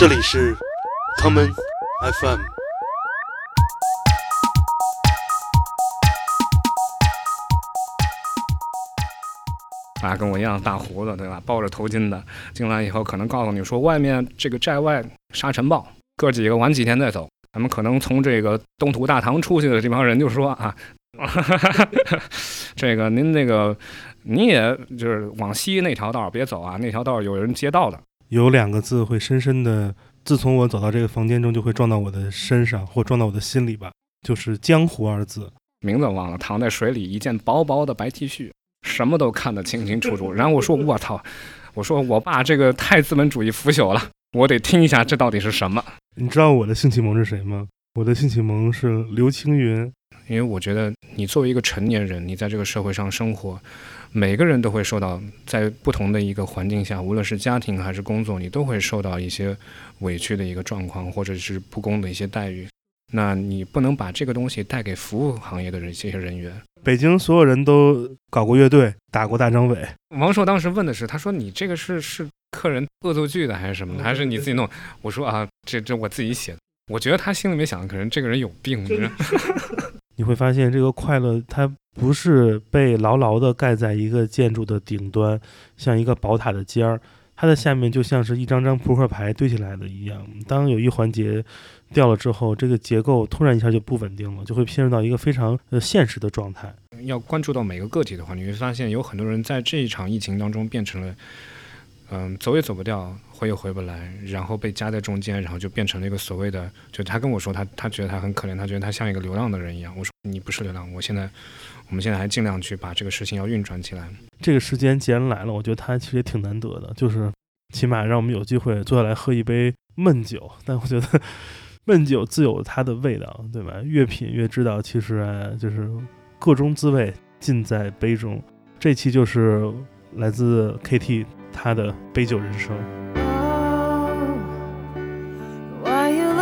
这里是 common FM。啊，跟我一样大胡子，对吧？抱着头巾的进来以后，可能告诉你说，外面这个寨外沙尘暴，哥几个晚几天再走。咱们可能从这个东土大唐出去的这帮人就说啊，这个您那个你也就是往西那条道别走啊，那条道有人劫道的。有两个字会深深的，自从我走到这个房间中，就会撞到我的身上，或撞到我的心里吧，就是“江湖”二字。名字忘了，躺在水里，一件薄薄的白 T 恤。什么都看得清清楚楚，然后我说我操，我说我爸这个太资本主义腐朽了，我得听一下这到底是什么。你知道我的性启蒙是谁吗？我的性启蒙是刘青云，因为我觉得你作为一个成年人，你在这个社会上生活，每个人都会受到在不同的一个环境下，无论是家庭还是工作，你都会受到一些委屈的一个状况，或者是不公的一些待遇。那你不能把这个东西带给服务行业的这些人员。北京所有人都搞过乐队，打过大张伟。王硕当时问的是，他说你这个是是客人恶作剧的还是什么的，还是你自己弄？我说啊，这这我自己写的。我觉得他心里面想的，可能这个人有病。你会发现，这个快乐它不是被牢牢地盖在一个建筑的顶端，像一个宝塔的尖儿。它的下面就像是一张张扑克牌堆起来的一样，当有一环节掉了之后，这个结构突然一下就不稳定了，就会陷入到一个非常呃现实的状态。要关注到每个个体的话，你会发现有很多人在这一场疫情当中变成了，嗯，走也走不掉，回也回不来，然后被夹在中间，然后就变成了一个所谓的，就他跟我说他他觉得他很可怜，他觉得他像一个流浪的人一样。我说你不是流浪，我现在我们现在还尽量去把这个事情要运转起来。这个时间既然来了，我觉得它其实也挺难得的，就是起码让我们有机会坐下来喝一杯闷酒。但我觉得闷酒自有它的味道，对吧？越品越知道，其实，就是各种滋味尽在杯中。这期就是来自 KT 他的杯酒人生。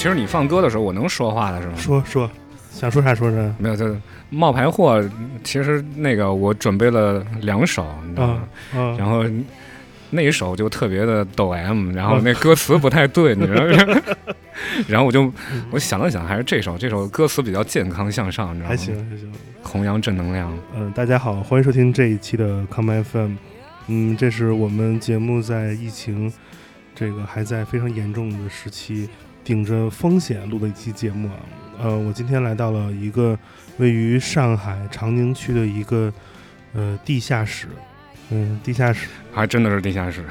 其实你放歌的时候，我能说话的是吗？说说，想说啥说啥。没有，就冒牌货。其实那个我准备了两首，你知道吗？嗯然后那一首就特别的抖 M，然后那歌词不太对，你知道吗？然后我就我想了想，还是这首，这首歌词比较健康向上，你知道吗？还行，还行。弘扬正能量。嗯，大家好，欢迎收听这一期的 Come FM。嗯，这是我们节目在疫情这个还在非常严重的时期，顶着风险录的一期节目啊。呃，我今天来到了一个位于上海长宁区的一个呃地下室，嗯，地下室还真的是地下室，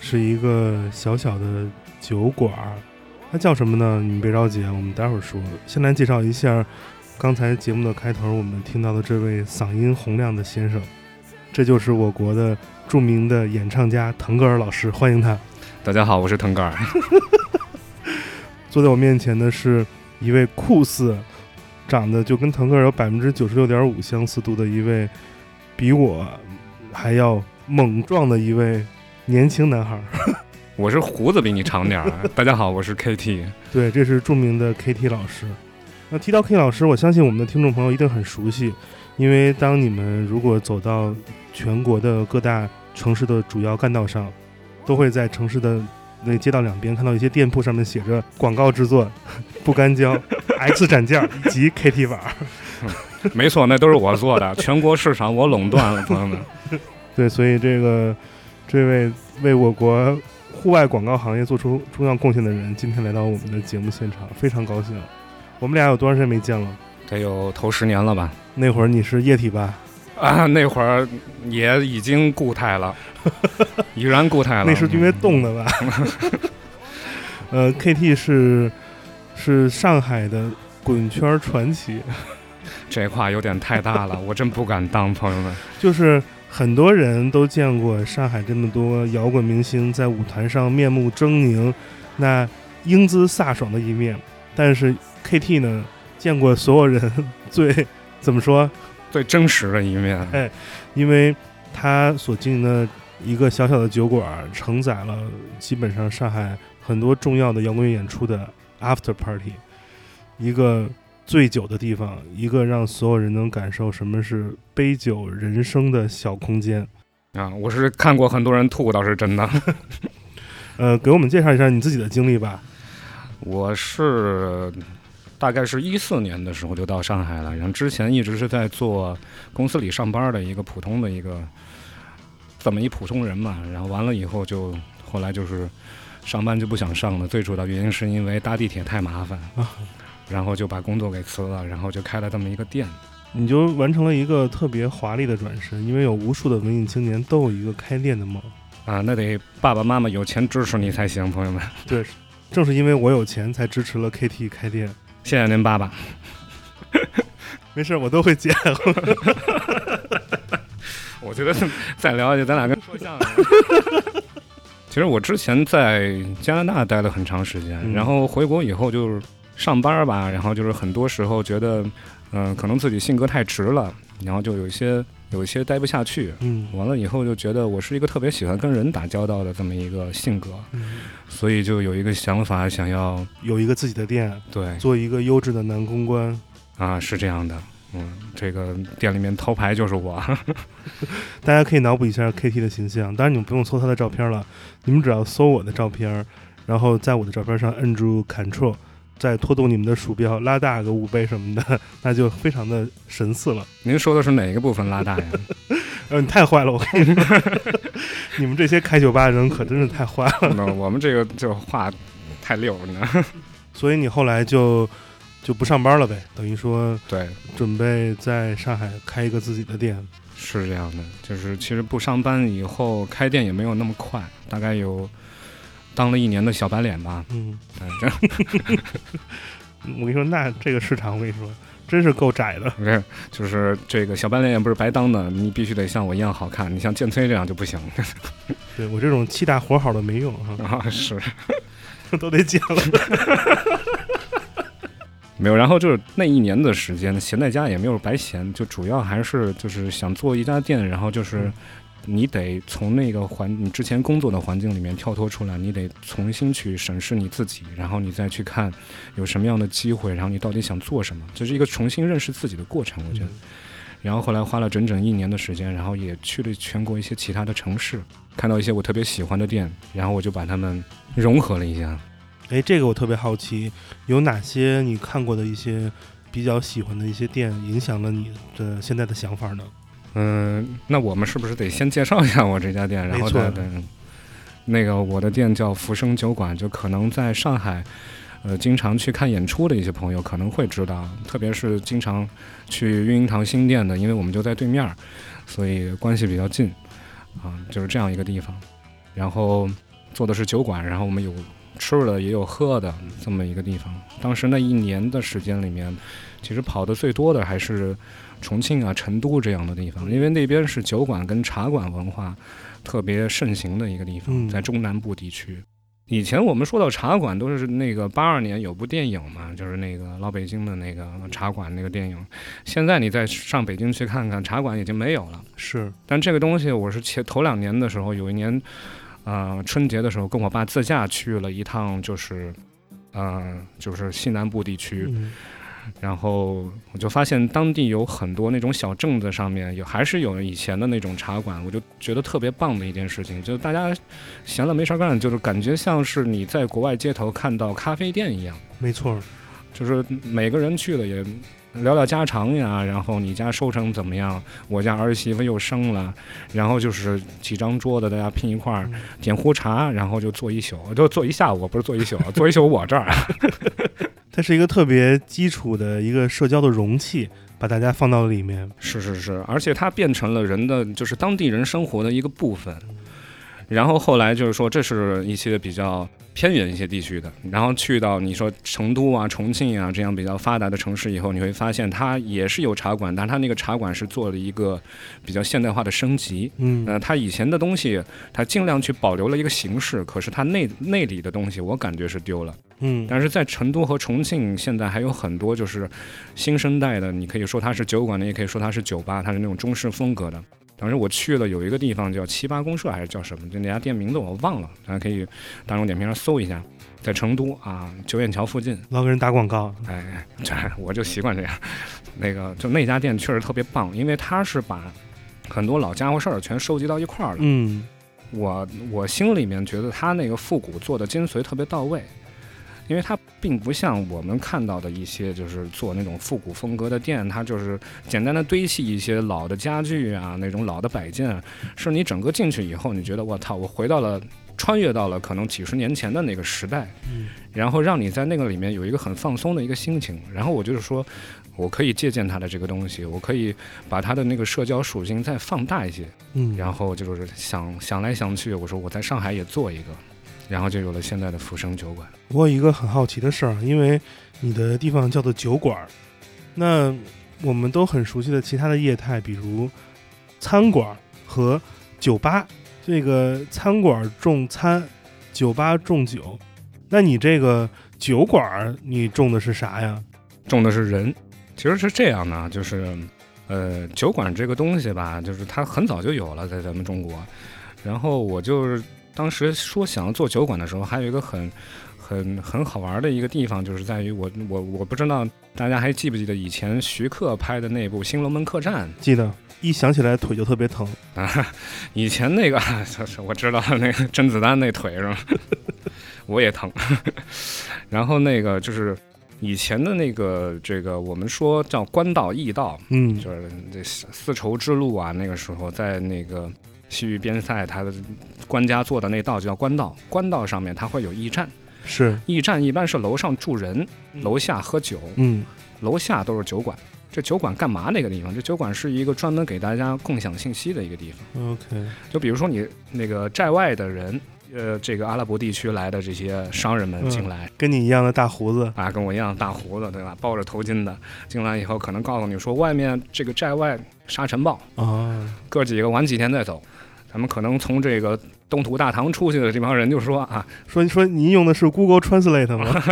是一个小小的酒馆儿，它叫什么呢？你们别着急啊，我们待会儿说。先来介绍一下刚才节目的开头我们听到的这位嗓音洪亮的先生，这就是我国的著名的演唱家腾格尔老师，欢迎他。大家好，我是腾格尔。坐在我面前的是一位酷似，长得就跟腾格尔有百分之九十六点五相似度的一位，比我还要猛壮的一位年轻男孩儿。我是胡子比你长点儿。大家好，我是 KT。对，这是著名的 KT 老师。那提到 K 老师，我相信我们的听众朋友一定很熟悉，因为当你们如果走到全国的各大城市的主要干道上，都会在城市的那街道两边看到一些店铺上面写着“广告制作、不干胶、X 展件以及 KT 板”。没错，那都是我做的，全国市场我垄断了，朋友们。对，所以这个这位为我国户外广告行业做出重要贡献的人，今天来到我们的节目现场，非常高兴。我们俩有多长时间没见了？得有头十年了吧？那会儿你是液体吧？啊，那会儿也已经固态了，已然固态了。那是因为冻的吧？呃，KT 是是上海的滚圈传奇，这话有点太大了，我真不敢当，朋友们。就是很多人都见过上海这么多摇滚明星在舞台上面目狰狞，那英姿飒爽的一面，但是 KT 呢，见过所有人最怎么说？最真实的一面。哎，因为他所经营的一个小小的酒馆，承载了基本上上海很多重要的摇滚乐演出的 after party，一个醉酒的地方，一个让所有人能感受什么是杯酒人生的小空间。啊，我是看过很多人吐，倒是真的。呃，给我们介绍一下你自己的经历吧。我是大概是一四年的时候就到上海了，然后之前一直是在做公司里上班的一个普通的一个这么一普通人嘛，然后完了以后就后来就是上班就不想上了，最主要原因是因为搭地铁太麻烦，然后就把工作给辞了，然后就开了这么一个店。你就完成了一个特别华丽的转身，因为有无数的文艺青年都有一个开店的梦。啊，那得爸爸妈妈有钱支持你才行，朋友们。对，正是因为我有钱，才支持了 KT 开店。谢谢您爸爸。没事，我都会剪。我觉得再聊下去，咱俩跟说相声。其实我之前在加拿大待了很长时间，嗯然后回国以后就是上班吧，然后就是很多时候觉得，嗯、可能自己性格太直了，然后就有一些有些待不下去。嗯完了以后就觉得我是一个特别喜欢跟人打交道的这么一个性格，嗯，所以就有一个想法，想要有一个自己的店，对做一个优质的男公关。啊是这样的，嗯，这个店里面头牌就是我，大家可以脑补一下 KT 的形象，当然你们不用搜他的照片了，你们只要搜我的照片，然后在我的照片上摁住 Ctrl，再拖动你们的鼠标拉大个五倍什么的，那就非常的神似了。您说的是哪个部分拉大呀？呃，你太坏了，我跟你说，你们这些开酒吧的人可真是太坏了。那我们这个就话太溜了呢。所以你后来就就不上班了呗，等于说对，准备在上海开一个自己的店。是这样的，就是其实不上班以后开店也没有那么快，大概有当了一年的小白脸吧。嗯，我跟你说，那这个市场我跟你说，真是够窄的。不是，就是这个小白脸也不是白当的，你必须得像我一样好看。你像建崔这样就不行对我这种气大活好的没用啊，啊，是 都得剪了。没有。然后就是那一年的时间，闲在家也没有白闲，就主要还是就是想做一家店，然后就是。你得从那个环你之前工作的环境里面跳脱出来，你得重新去审视你自己，然后你再去看有什么样的机会，然后你到底想做什么，这是一个重新认识自己的过程，我觉得。然后后来花了整整一年的时间，然后也去了全国一些其他的城市，看到一些我特别喜欢的店，然后我就把它们融合了一下。哎，这个我特别好奇，有哪些你看过的一些比较喜欢的一些店，影响了你的现在的想法呢？嗯，那我们是不是得先介绍一下我这家店，然后再没错对。那个我的店叫福生酒馆，就可能在上海，呃，经常去看演出的一些朋友可能会知道，特别是经常去育婴堂新店的，因为我们就在对面儿，所以关系比较近，啊，就是这样一个地方。然后做的是酒馆，然后我们有吃的也有喝的这么一个地方。当时那一年的时间里面，其实跑的最多的还是重庆啊、成都这样的地方，因为那边是酒馆跟茶馆文化特别盛行的一个地方，嗯在中南部地区。以前我们说到茶馆，都是那个八二年有部电影嘛，就是那个老北京的那个茶馆那个电影。现在你再上北京去看看，茶馆已经没有了。是，但这个东西，我是前头两年的时候，有一年，呃，春节的时候，跟我爸自驾去了一趟，就是，呃，就是西南部地区。嗯然后我就发现当地有很多那种小镇子上面有还是有以前的那种茶馆，我就觉得特别棒的一件事情，就是大家闲了没事干，就是感觉像是你在国外街头看到咖啡店一样，没错，就是每个人去了也聊聊家常呀，然后你家收成怎么样？我家儿媳妇又生了，然后就是几张桌子大家拼一块儿点壶茶，然后就坐一宿，就坐一下午，不是坐一宿，坐一宿我这儿。它是一个特别基础的一个社交的容器，把大家放到里面。是是是，而且它变成了人的就是当地人生活的一个部分。然后后来就是说，这是一些比较偏远一些地区的，然后去到你说成都啊、重庆啊这样比较发达的城市以后，你会发现它也是有茶馆，但它那个茶馆是做了一个比较现代化的升级。嗯呃，它以前的东西，它尽量去保留了一个形式，可是它内内里的东西，我感觉是丢了。嗯但是在成都和重庆，现在还有很多就是新生代的，你可以说它是酒馆的，也可以说它是酒吧，它是那种中式风格的。当时我去了有一个地方叫七八公社还是叫什么，就那家店名字我忘了，大家可以大众点评上搜一下，在成都啊九眼桥附近。老给人打广告。哎，哎这我就习惯这样。那个就那家店确实特别棒，因为他是把很多老家伙事儿全收集到一块儿了。嗯我我心里面觉得他那个复古做的精髓特别到位，因为它并不像我们看到的一些就是做那种复古风格的店，它就是简单的堆砌一些老的家具啊，那种老的摆件，是你整个进去以后，你觉得我操，我回到了。穿越到了可能几十年前的那个时代，嗯然后让你在那个里面有一个很放松的一个心情。然后我就是说，我可以借鉴它的这个东西，我可以把它的那个社交属性再放大一些。嗯，然后就是想想来想去，我说我在上海也做一个，然后就有了现在的福生酒馆。我有一个很好奇的事儿，因为你的地方叫做酒馆儿，那我们都很熟悉的其他的业态，比如餐馆儿和酒吧。这个餐馆儿重餐，酒吧种酒。那你这个酒馆儿，你种的是啥呀？种的是人，其实是这样的，就是呃，酒馆这个东西吧，就是它很早就有了，在咱们中国。然后我就是当时说想要做酒馆的时候，还有一个很很很好玩的一个地方，就是在于我我我不知道大家还记不记得以前徐克拍的那部《新龙门客栈》记得一想起来腿就特别疼。啊，以前那个就是 我知道那个甄子丹那腿是吧？我也疼。然后那个就是以前的那个这个我们说叫官道驿道，嗯就是这丝丝绸之路啊，那个时候在那个西域边塞，他的官家做的那道就叫官道，官道上面它会有驿站，是，驿站一般是楼上住人，嗯楼下喝酒，嗯楼下都是酒馆。这酒馆干嘛？那个地方，这酒馆是一个专门给大家共享信息的一个地方。，OK，就比如说你那个寨外的人，呃，这个阿拉伯地区来的这些商人们嗯进来、跟你一样的大胡子。啊，跟我一样大胡子，对吧？包着头巾的进来以后，可能告诉你说外面这个寨外沙尘暴，啊，哥几个晚几天再走。咱们可能从这个东土大唐出去的这帮人就说啊，说说您用的是 Google Translate 吗？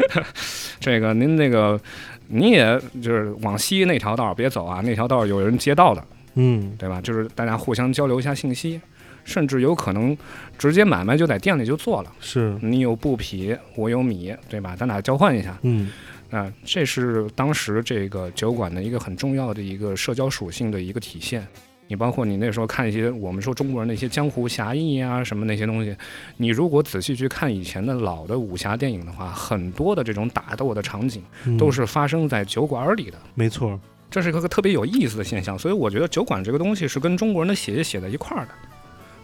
这个您那个你也就是往西那条道别走啊，那条道有人劫道的，嗯对吧？就是大家互相交流一下信息，甚至有可能直接买卖就在店里就做了。是，你有布匹，我有米，对吧？咱俩交换一下。嗯啊、这是当时这个酒馆的一个很重要的一个社交属性的一个体现。你包括你那时候看一些我们说中国人的一些江湖侠义啊什么那些东西，你如果仔细去看以前的老的武侠电影的话，很多的这种打斗的场景嗯，都是发生在酒馆里的。没错。这是一个特别有意思的现象，所以我觉得酒馆这个东西是跟中国人的血液写在一块儿的，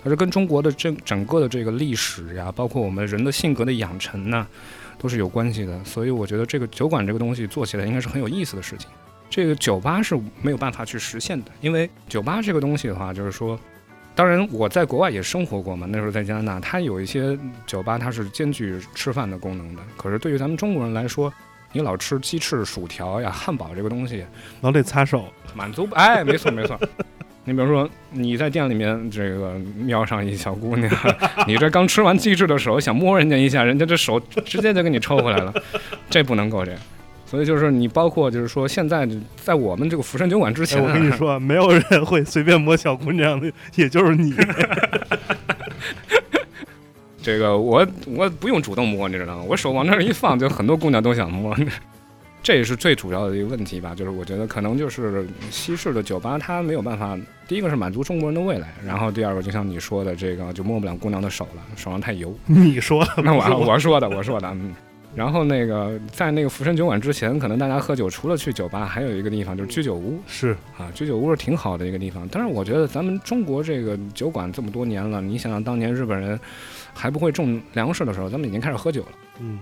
它是跟中国的这整个的这个历史呀，包括我们人的性格的养成呐，都是有关系的。所以我觉得这个酒馆这个东西做起来应该是很有意思的事情。这个酒吧是没有办法去实现的，因为酒吧这个东西的话，就是说，当然我在国外也生活过嘛，那时候在加拿大，它有一些酒吧它是兼具吃饭的功能的，可是对于咱们中国人来说，你老吃鸡翅、薯条呀、汉堡这个东西，老得擦手。满足不哎，没错没错。你比如说你在店里面这个瞄上一小姑娘，你这刚吃完鸡翅的时候想摸人家一下，人家这手直接就给你抽回来了，这不能够这样。所以就是你包括就是说现在在我们这个福山酒馆之哎，前、我跟你，说，没有人会随便摸小姑娘的，也就是你。这个我我不用主动摸，你知道吗？我手往那儿一放，就很多姑娘都想摸。这也是最主要的一个问题吧，就是我觉得可能就是西式的酒吧它没有办法，第一个是满足中国人的味蕾，然后第二个就像你说的这个就摸不了姑娘的手了，手上太油。你说的，那我不是我说的我说的，嗯，然后那个在那个福生酒馆之前，可能大家喝酒除了去酒吧，还有一个地方就是居酒屋是啊，居酒屋是挺好的一个地方。但是我觉得咱们中国这个酒馆这么多年了，你想想当年日本人还不会种粮食的时候，咱们已经开始喝酒了。嗯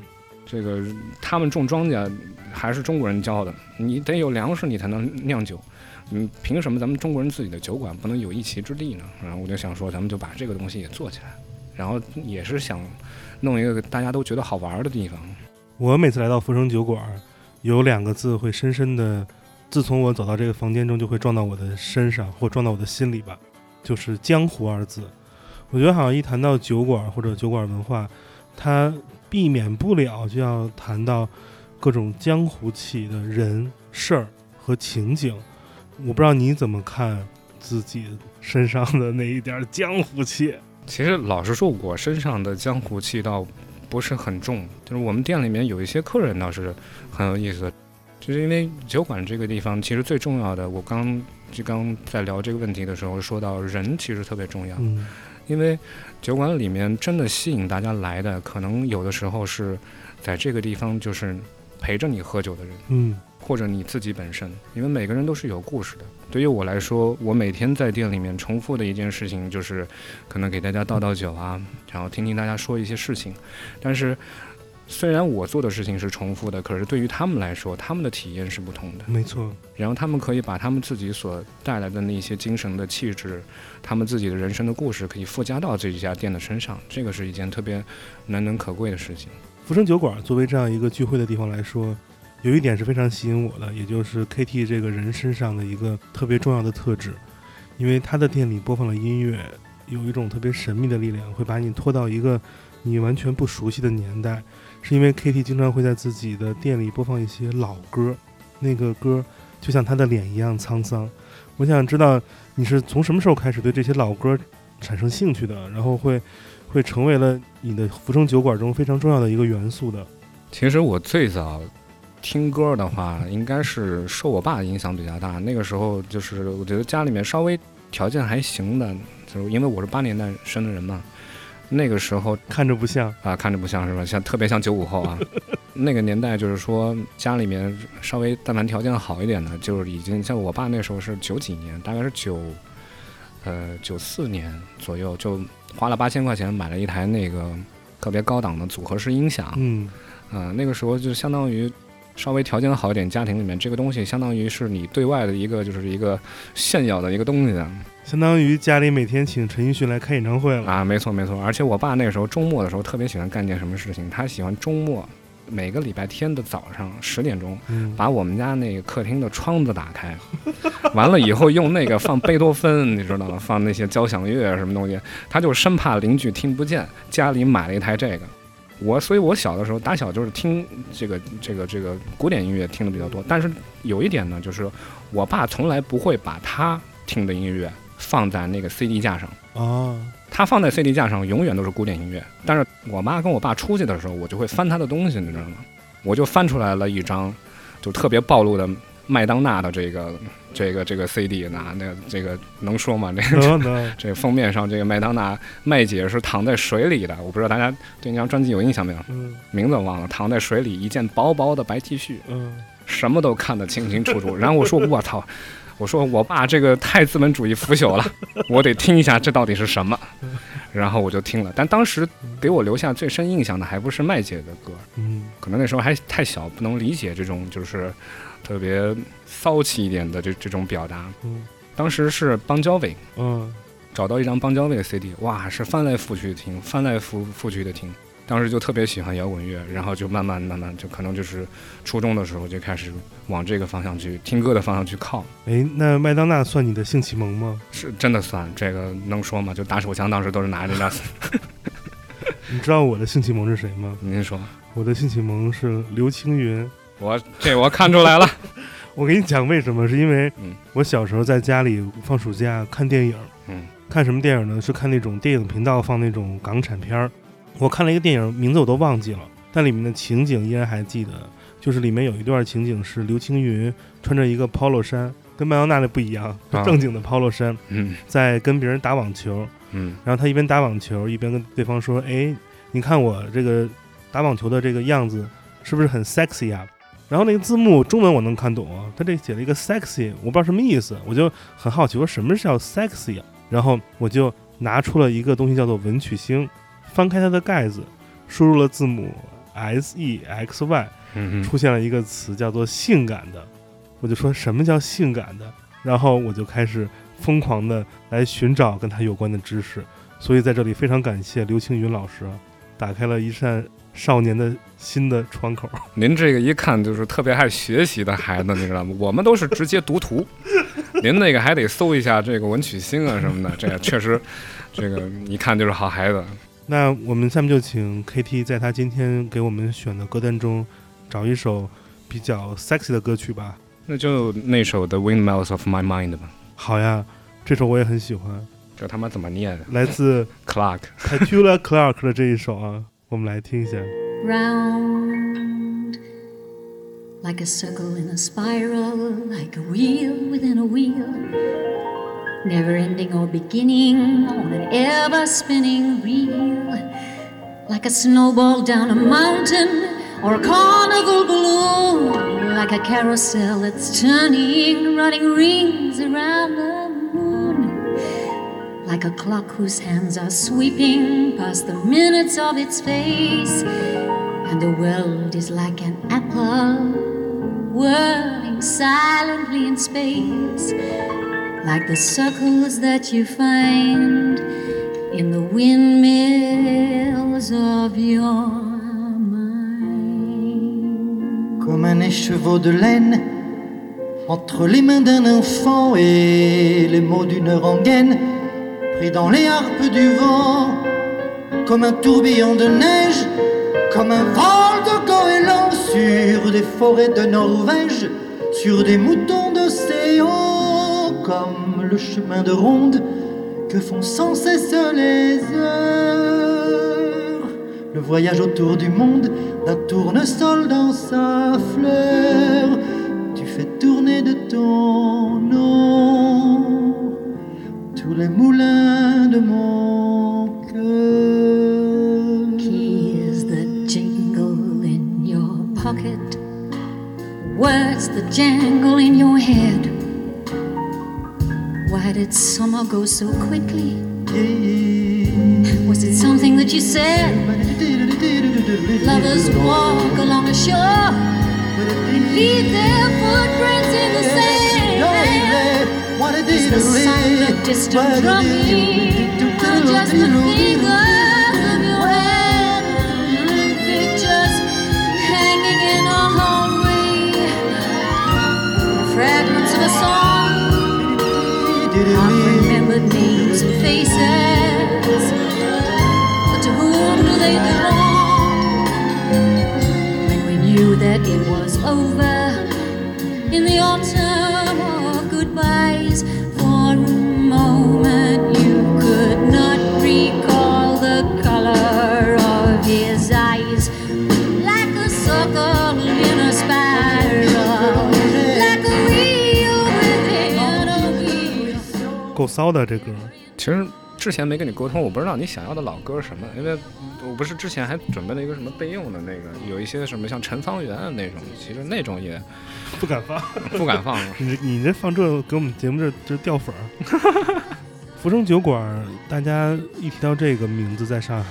这个他们种庄稼还是中国人教的，你得有粮食你才能酿酒。嗯，凭什么咱们中国人自己的酒馆不能有一席之地呢？然后我就想说，咱们就把这个东西也做起来，然后也是想弄一个大家都觉得好玩的地方。我每次来到福生酒馆，有两个字会深深的，自从我走到这个房间中，就会撞到我的身上，或撞到我的心里吧，就是“江湖”二字。我觉得好像一谈到酒馆或者酒馆文化，它避免不了就要谈到各种江湖气的人、事儿和情景。我不知道你怎么看自己身上的那一点儿江湖气。其实老实说，我身上的江湖气倒不是很重，就是我们店里面有一些客人倒是很有意思的，就是因为酒馆这个地方，其实最重要的，我刚就刚在聊这个问题的时候说到人其实特别重要，嗯因为酒馆里面真的吸引大家来的，可能有的时候是在这个地方就是陪着你喝酒的人。嗯或者你自己本身，因为每个人都是有故事的。对于我来说，我每天在店里面重复的一件事情就是，可能给大家倒倒酒啊，然后听听大家说一些事情。但是，虽然我做的事情是重复的，可是对于他们来说，他们的体验是不同的。没错，然后他们可以把他们自己所带来的那些精神的气质，他们自己的人生的故事，可以附加到这一家店的身上。这个是一件特别难能可贵的事情。福生酒馆作为这样一个聚会的地方来说，有一点是非常吸引我的，也就是 KT 这个人身上的一个特别重要的特质，因为他的店里播放了音乐有一种特别神秘的力量，会把你拖到一个你完全不熟悉的年代。是因为 KT 经常会在自己的店里播放一些老歌，那个歌就像他的脸一样沧桑。我想知道你是从什么时候开始对这些老歌产生兴趣的，然后会会成为了你的福生酒馆中非常重要的一个元素的。其实我最早听歌的话，应该是受我爸影响比较大。那个时候就是我觉得家里面稍微条件还行的，就是因为我是八年代生的人嘛，那个时候看着不像，啊看着不像是吧？像特别像九五后啊。那个年代就是说家里面稍微但凡条件好一点的，就是已经像我爸那时候是九几年，大概是九呃九四年左右，就花了八千块钱买了一台那个特别高档的组合式音响。嗯，啊、那个时候就相当于稍微条件好一点家庭里面，这个东西相当于是你对外的一个就是一个炫耀的一个东西相当于家里每天请陈奕迅来开演唱会了。啊，没错没错。而且我爸那个时候周末的时候特别喜欢干件什么事情，他喜欢周末每个礼拜天的早上十点钟。嗯，把我们家那个客厅的窗子打开，完了以后用那个放贝多芬，你知道吗？放那些交响乐什么东西，他就生怕邻居听不见，家里买了一台这个。我所以，我小的时候打小就是听这个这个这个古典音乐听的比较多，但是有一点呢，就是我爸从来不会把他听的音乐放在那个 CD 架上。啊，他放在 CD 架上永远都是古典音乐，但是我妈跟我爸出去的时候，我就会翻他的东西，你知道吗？我就翻出来了一张，就特别暴露的麦当娜的这个 这个这个 CD，那那这个能说吗？这个能能，这个封面上这个麦当娜麦姐是躺在水里的，我不知道大家对那张专辑有印象没有？嗯名字我忘了，躺在水里，一件薄薄的白 T 恤，嗯，什么都看得清清楚楚。然后我说 我操，我说我爸这个太资本主义腐朽了，我得听一下这到底是什么。然后我就听了，但当时给我留下最深印象的还不是麦姐的歌，嗯可能那时候还太小，不能理解这种就是特别骚气一点的这这种表达。嗯当时是邦交委嗯找到一张邦交委的 CD，哇，是翻来覆去的听，翻来覆覆去的听。当时就特别喜欢摇滚乐，然后就慢慢慢慢就可能就是初中的时候就开始往这个方向去听歌的方向去靠，哎，那麦当娜算你的性启蒙吗？是真的算这个能说吗？就打手枪当时都是拿着那，你知道我的性启蒙是谁吗？您说，我的性启蒙是刘青云。我这我看出来了，我给你讲为什么，是因为嗯我小时候在家里放暑假看电影，嗯看什么电影呢？是看那种电影频道放那种港产片儿。我看了一个电影，名字我都忘记了，但里面的情景依然还记得。就是里面有一段情景是刘青云穿着一个 polo 衫，跟麦当娜那不一样，啊正经的 polo 衫，嗯在跟别人打网球。嗯然后他一边打网球一边跟对方说：“哎，你看我这个打网球的这个样子是不是很 sexy 啊？然后那个字幕中文我能看懂啊，他这写了一个 sexy，我不知道什么意思，我就很好奇，我说什么是叫 sexy 啊？然后我就拿出了一个东西叫做文曲星，翻开它的盖子，输入了字母 s e x y，嗯出现了一个词叫做性感的，我就说什么叫性感的，然后我就开始疯狂的来寻找跟它有关的知识，所以在这里非常感谢刘青云老师啊，打开了一扇少年的新的窗口。您这个一看就是特别爱学习的孩子，你知道吗？我们都是直接读图，您那个还得搜一下这个文曲星啊什么的，这个确实，这个一看就是好孩子。那我们下面就请 KT 在他今天给我们选的歌单中找一首比较 sexy 的歌曲吧。那就那首的《Windmills of My Mind》吧，好呀，这首我也很喜欢，这他妈怎么念来自？Clark。Petula Clark 的这一首啊，我们来听一下。round like a circle in a spiral, like a wheel within a wheel, never ending or beginning on an ever spinning reel, like a snowball down a mountain or a carnival balloon, like a carousel that's turning, running rings around the moon. Like a clock whose hands are sweeping past the minutes of its face. And the world is like an apple whirling silently in space, like the circles that you find in the windmills of your mind. comme un écheveau de laine entre les mains d'un enfant et les mots d'une rengaine pris dans les harpes du vent, comme un tourbillon de neige, comme un vol de goéland sur des forêts de Norvège, sur des moutons comme le chemin de ronde que font sans cesse les heures. Le voyage autour du monde d'un tournesol dans sa fleur, tu fais tourner de ton nom tous les moulins de mon cœur. Keys that jingle in your pocket, words that jangle in your head? Why did summer go so quickly? Was it something that you said? Lovers walk along the shore and leave their footprints in the sand. Is the sound of distant drumming or just the fingers of your hand? Pictures hanging in a hallway, fragments of a song, unremembered names and faces. But to whom do they belong? We knew that it was over in the autumn 骚的这歌，其实之前没跟你沟通，我不知道你想要的老歌是什么，因为我不是之前还准备了一个什么备用的那个，有一些什么像陈方圆啊那种，其实那种也 不敢放。不敢放。你你这放这给我们节目这这掉粉儿。福生酒馆，大家一提到这个名字，在上海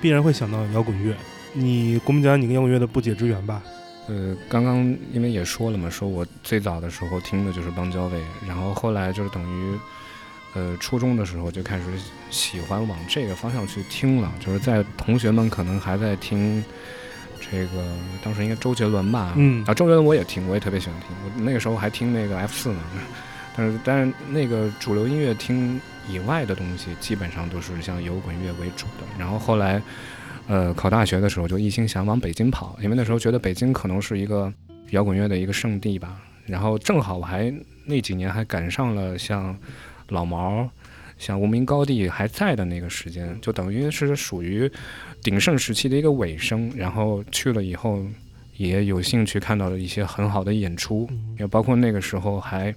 必然会想到摇滚乐。你给我们讲讲你跟摇滚乐的不解之缘吧。呃，刚刚因为也说了嘛，说我最早的时候听的就是邦交卫，然后后来就是等于，呃，初中的时候就开始喜欢往这个方向去听了，就是在同学们可能还在听这个，当时应该周杰伦吧，嗯啊，周杰伦我也听，我也特别喜欢听，我那个时候还听那个 F 四呢，但是但是那个主流音乐听以外的东西，基本上都是像摇滚乐为主的，然后后来。呃，考大学的时候就一心想往北京跑，因为那时候觉得北京可能是一个摇滚乐的一个圣地吧。然后正好我还那几年还赶上了像老毛、像无名高地还在的那个时间，就等于是属于鼎盛时期的一个尾声。然后去了以后，也有兴趣看到了一些很好的演出，也包括那个时候还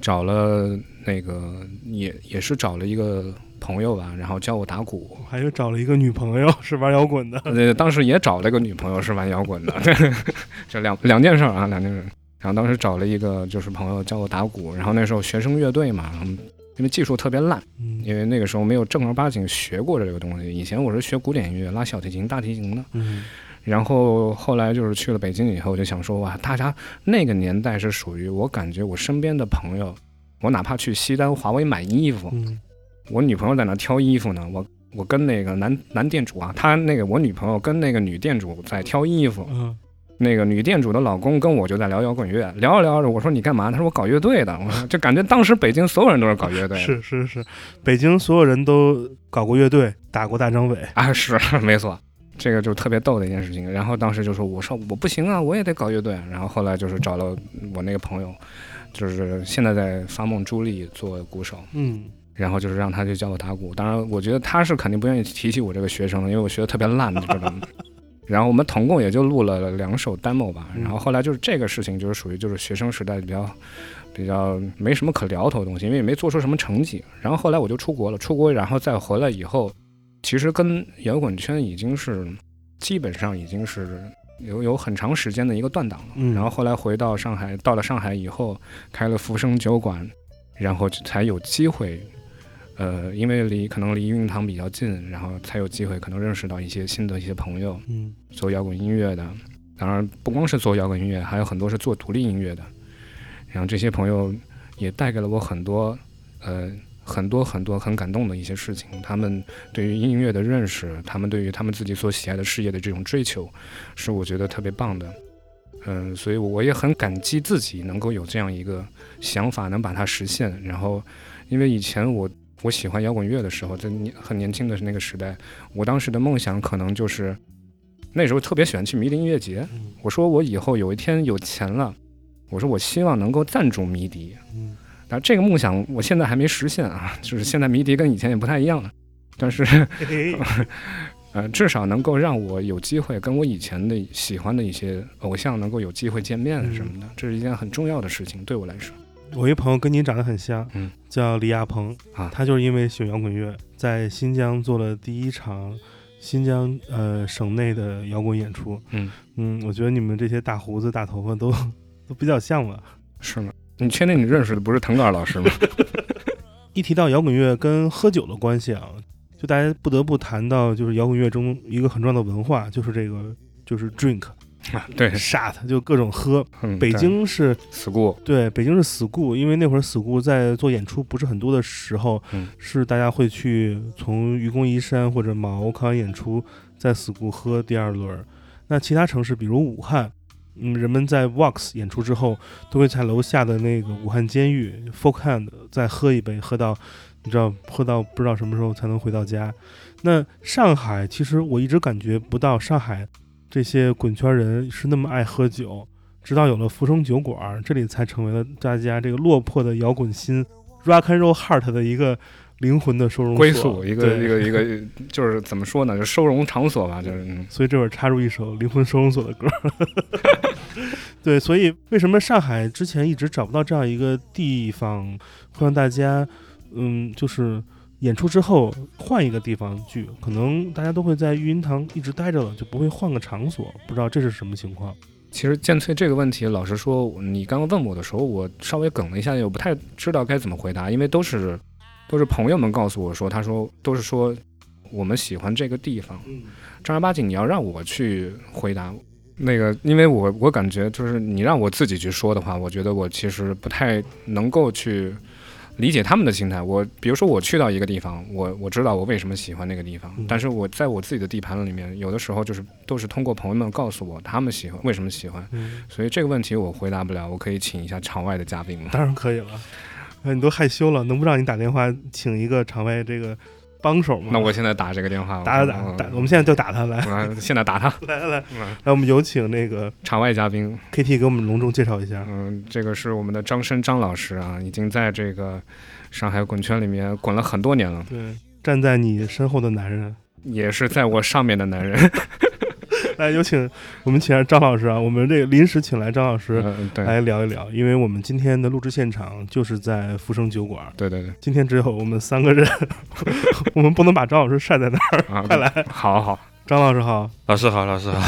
找了那个也也是找了一个朋友吧，然后教我打鼓。还有找了一个女朋友是玩摇滚的，呃，当时也找了个女朋友是玩摇滚的，这两两件事儿啊，两件事儿。然后当时找了一个就是朋友教我打鼓，然后那时候学生乐队嘛，嗯因为技术特别烂，嗯因为那个时候没有正儿八经学过这个东西。以前我是学古典音乐，拉小提琴、大提琴的。嗯然后后来就是去了北京以后，就想说哇，大家那个年代是属于我感觉我身边的朋友，我哪怕去西单、华为买衣服，嗯我女朋友在那挑衣服呢，我我跟那个男男店主啊，他那个我女朋友跟那个女店主在挑衣服，嗯那个女店主的老公跟我就在聊摇滚乐，聊着聊着，我说你干嘛？他说我搞乐队的，我说就感觉当时北京所有人都是搞乐队的，是是是，北京所有人都搞过乐队，打过大张伟，啊，是没错，这个就特别逗的一件事情。然后当时就说，我说我不行啊，我也得搞乐队。然后后来就是找了我那个朋友，就是现在在发梦朱莉做鼓手，嗯然后就是让他去教我打鼓。当然，我觉得他是肯定不愿意提起我这个学生的，因为我学的特别烂，你知道吗？然后我们总共也就录了两首 demo 吧。嗯然后后来就是这个事情，就是属于就是学生时代比较比较没什么可聊头的东西，因为也没做出什么成绩。然后后来我就出国了，出国然后再回来以后，其实跟摇滚圈已经是基本上已经是有有很长时间的一个断档了。嗯然后后来回到上海，到了上海以后，开了浮生酒馆，然后才有机会，呃，因为离可能离运堂比较近，然后才有机会可能认识到一些新的一些朋友，嗯做摇滚音乐的。当然，不光是做摇滚音乐，还有很多是做独立音乐的。然后这些朋友也带给了我很多，呃，很多很多很感动的一些事情。他们对于音乐的认识，他们对于他们自己所喜爱的事业的这种追求，是我觉得特别棒的。嗯，所以我也很感激自己能够有这样一个想法，能把它实现。然后，因为以前我我喜欢摇滚乐的时候，在年很年轻的那个时代，我当时的梦想可能就是那时候特别喜欢去迷笛音乐节。嗯我说我以后有一天有钱了，我说我希望能够赞助迷笛。嗯但这个梦想我现在还没实现啊，就是现在迷笛跟以前也不太一样了，但是 呃，至少能够让我有机会跟我以前的喜欢的一些偶像能够有机会见面什么的，这是一件很重要的事情，对我来说。我一朋友跟您长得很像，嗯，叫李亚鹏啊他就是因为学摇滚乐，在新疆做了第一场新疆呃省内的摇滚演出。嗯嗯，我觉得你们这些大胡子大头发都都比较像吧。是吗？你确定你认识的不是腾格尔老师吗？一提到摇滚乐跟喝酒的关系啊，就大家不得不谈到就是摇滚乐中一个很重要的文化，就是这个就是 drink 啊 对，shot，就各种喝。嗯，北京是 school，对，北京是 school，因为那会儿 school 在做演出不是很多的时候，嗯是大家会去从愚公移山或者毛看完演出，在 school 喝第二轮。那其他城市，比如武汉，嗯，人们在 Vox 演出之后，都会在楼下的那个武汉监狱 Folk Hand 再喝一杯，喝到你知道，喝到不知道什么时候才能回到家。那上海，其实我一直感觉不到上海这些滚圈人是那么爱喝酒。直到有了福生酒馆儿，这里才成为了大家这个落魄的摇滚心 rock and roll heart 的一个灵魂的收容所归宿，一个一个一个，就是怎么说呢，就收容场所吧，就是嗯所以这会儿插入一首灵魂收容所的歌。对，所以为什么上海之前一直找不到这样一个地方，会让大家，嗯，就是演出之后换一个地方聚，可能大家都会在育婴堂一直待着了，就不会换个场所。不知道这是什么情况？其实建翠这个问题，老实说，你刚刚问我的时候，我稍微梗了一下，我不太知道该怎么回答，因为都是都是朋友们告诉我说，他说都是说我们喜欢这个地方，嗯正儿八经你要让我去回答。那个，因为我我感觉就是你让我自己去说的话，我觉得我其实不太能够去理解他们的心态。我比如说我去到一个地方，我我知道我为什么喜欢那个地方嗯，但是我在我自己的地盘里面，有的时候就是都是通过朋友们告诉我他们喜欢为什么喜欢，嗯，所以这个问题我回答不了，我可以请一下场外的嘉宾吗？当然可以了。哎，你都害羞了，能不让你打电话请一个场外这个帮手吗？那我现在打这个电话，打打打打，我们现在就打他来，我现在打他，来 来来，嗯来我们有请那个场外嘉宾，KT 给我们隆重介绍一下。嗯，这个是我们的张申张老师啊，已经在这个上海滚圈里面滚了很多年了，对，站在你身后的男人，也是在我上面的男人。来，有请我们请来张老师啊，我们这个临时请来张老师来聊一聊，因为我们今天的录制现场就是在福生酒馆，对对对，今天只有我们三个人，我们不能把张老师晒在那儿。啊，快来，好好，张老师好，老师好，老师好。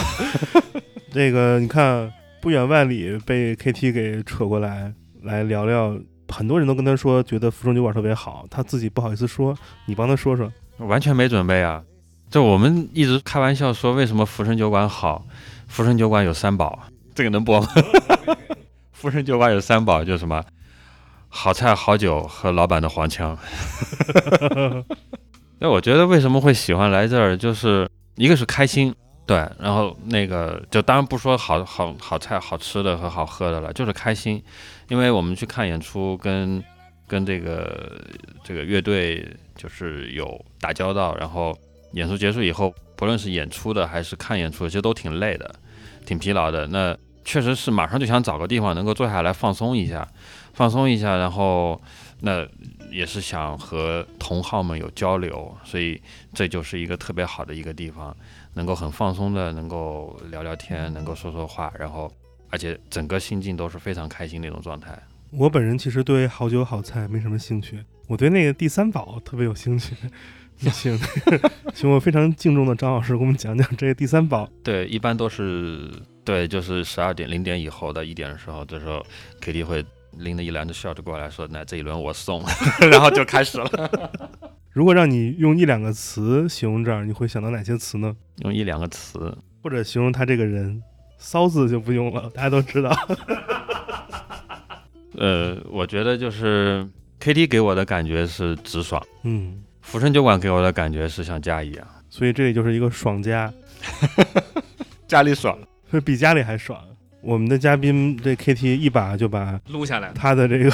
这个你看不远万里被 KT 给扯过来，来聊聊。很多人都跟他说觉得福生酒馆特别好，他自己不好意思说，你帮他说说。完全没准备啊！就我们一直开玩笑说，为什么福生酒馆好？福生酒馆有三宝，这个能播吗？福生酒馆有三宝，就是什么好菜、好酒和老板的黄腔。那我觉得为什么会喜欢来这儿，就是一个是开心，对，然后那个就当然不说好好好菜、好吃的和好喝的了，就是开心，因为我们去看演出跟跟这个这个乐队就是有打交道，然后演出结束以后，不论是演出的还是看演出的，其实都挺累的，挺疲劳的。那确实是马上就想找个地方能够坐下来放松一下，放松一下，然后那也是想和同好们有交流，所以这就是一个特别好的一个地方，能够很放松的能够聊聊天，能够说说话，然后而且整个心境都是非常开心的一种状态。我本人其实对好酒好菜没什么兴趣，我对那个第三宝特别有兴趣。请，请我非常敬重的张老师给我们讲讲这个第三宝。对，一般都是对，就是十二点零点以后的一点的时候，这时候 KT 会拎着一篮子 shot 过来说：“那这一轮我送。”然后就开始了。如果让你用一两个词形容这儿，你会想到哪些词呢？用一两个词，或者形容他这个人，骚字就不用了，大家都知道。呃，我觉得就是 KT 给我的感觉是直爽，嗯，福生酒馆给我的感觉是像家一样，所以这里就是一个爽家，家里爽。比家里还爽。我们的嘉宾这 KT 一把就把撸下来，他的这个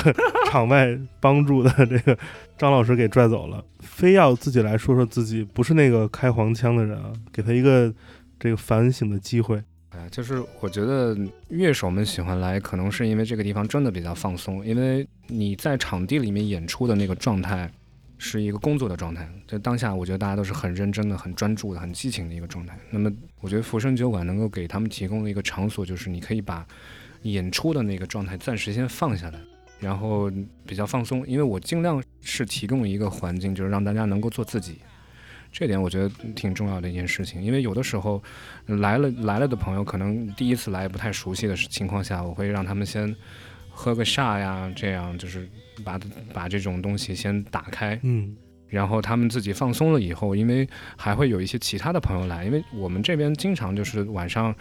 场外帮助的这个张老师给拽走了，非要自己来说说自己不是那个开黄腔的人啊，给他一个这个反省的机会。哎，就是我觉得乐手们喜欢来，可能是因为这个地方真的比较放松，因为你在场地里面演出的那个状态是一个工作的状态，在当下我觉得大家都是很认真的、很专注的、很激情的一个状态。那么我觉得福生酒馆能够给他们提供的一个场所，就是你可以把演出的那个状态暂时先放下来，然后比较放松。因为我尽量是提供一个环境，就是让大家能够做自己。这点我觉得挺重要的一件事情，因为有的时候来了来了的朋友，可能第一次来不太熟悉的情况下，我会让他们先喝个啥呀，这样就是把把这种东西先打开，嗯然后他们自己放松了以后，因为还会有一些其他的朋友来，因为我们这边经常就是晚上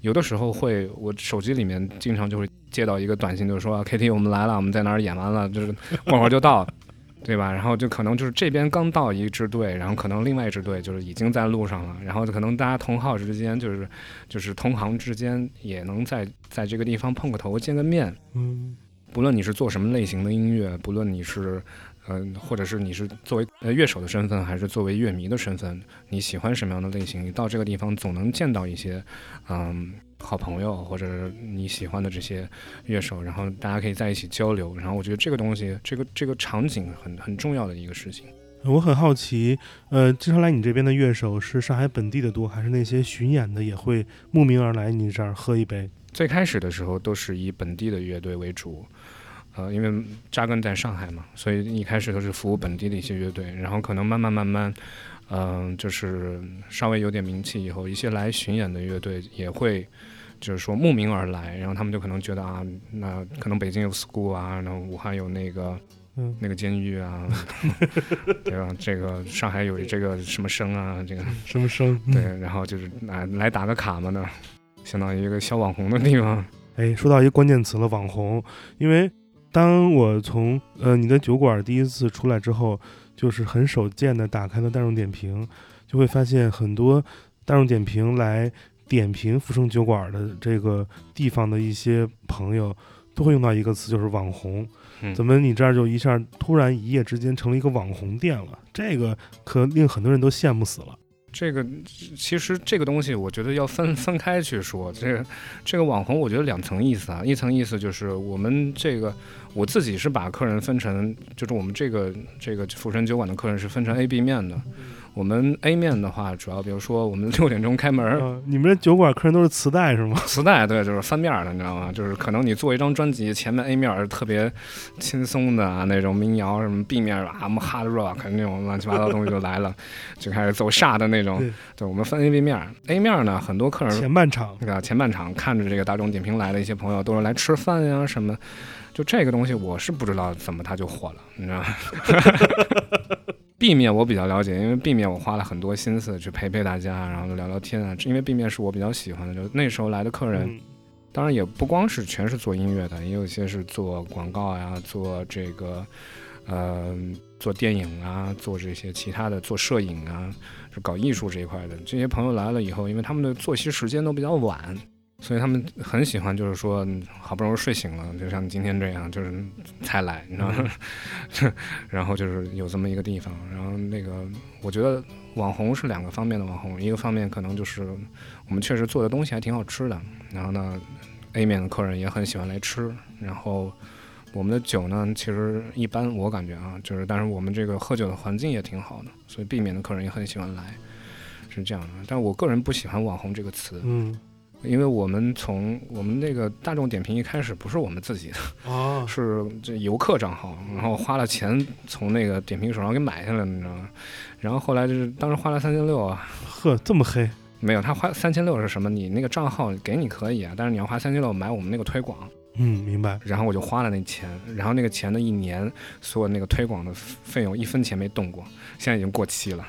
有的时候会，我手机里面经常就会接到一个短信，就是说 KT 我们来了，我们在哪儿演完了，就是过会儿就到。对吧？然后就可能就是这边刚到一支队，然后可能另外一支队就是已经在路上了，然后可能大家同号之间就是就是同行之间也能在在这个地方碰个头见个面。嗯不论你是做什么类型的音乐，不论你是嗯、或者是你是作为呃乐手的身份，还是作为乐迷的身份，你喜欢什么样的类型，你到这个地方总能见到一些嗯好朋友或者你喜欢的这些乐手，然后大家可以在一起交流。然后我觉得这个东西，这个这个场景很很重要的一个事情。我很好奇，呃，经常来你这边的乐手是上海本地的多，还是那些巡演的也会慕名而来你这儿喝一杯？最开始的时候都是以本地的乐队为主，呃，因为扎根在上海嘛，所以一开始都是服务本地的一些乐队，然后可能慢慢慢慢，嗯、就是稍微有点名气以后，一些来巡演的乐队也会。就是说慕名而来，然后他们就可能觉得啊，那可能北京有 school 啊，然后武汉有那个嗯那个监狱啊，对吧？这个上海有这个什么生啊，这个什么声？对，然后就是来来打个卡嘛呢，相当于一个小网红的地方。哎，说到一个关键词了，网红。因为当我从呃你的酒馆第一次出来之后，就是很少见的打开了大众点评，就会发现很多大众点评来点评福生酒馆的这个地方的一些朋友，都会用到一个词，就是网红。嗯怎么你这儿就一下突然一夜之间成了一个网红店了？这个可令很多人都羡慕死了。这个其实这个东西，我觉得要分 分开去说。这个这个网红，我觉得两层意思啊。一层意思就是我们这个我自己是把客人分成，就是我们这个这个福神酒馆的客人是分成 A、B 面的。我们 A 面的话，主要比如说我们 六点钟开门你们这酒馆客人都是磁带是吗？磁带对，就是翻面的，你知道吗？就是可能你做一张专辑，前面 A 面儿是特别轻松的啊那种民谣，什么 B 面儿啊什么 hard rock 那种乱七八糟东西就来了，就开始走煞的那种对。对，我们分 A、B 面儿，A 面儿呢，很多客人前半场对吧前半场看着这个大众点评来的一些朋友都是来吃饭呀什么，就这个东西我是不知道怎么它就火了，你知道吗？B 面我比较了解，因为 B 面我花了很多心思去陪陪大家，然后聊聊天啊。因为 B 面是我比较喜欢的，就那时候来的客人，嗯当然也不光是全是做音乐的，也有一些是做广告呀，做这个呃做电影啊，做这些其他的，做摄影啊，是搞艺术这一块的。这些朋友来了以后，因为他们的作息时间都比较晚，所以他们很喜欢，就是说嗯好不容易睡醒了，就像今天这样，就是才来，你知道吗？然后就是有这么一个地方，然后那个我觉得网红是两个方面的网红，一个方面可能就是我们确实做的东西还挺好吃的，然后呢，A 面的客人也很喜欢来吃，然后我们的酒呢其实一般，我感觉啊，就是但是我们这个喝酒的环境也挺好的，所以 B 面的客人也很喜欢来，是这样的。但我个人不喜欢网红这个词，嗯因为我们从我们那个大众点评一开始不是我们自己的。哦，是这游客账号，然后花了钱从那个点评手上给买下来了，你知道吗？然后后来就是当时花了三千六啊，呵，这么黑，没有，他花三千六是什么？你那个账号给你可以啊，但是你要花三千六买我们那个推广，嗯，明白。然后我就花了那钱，然后那个钱的一年所有那个推广的费用一分钱没动过，现在已经过期了。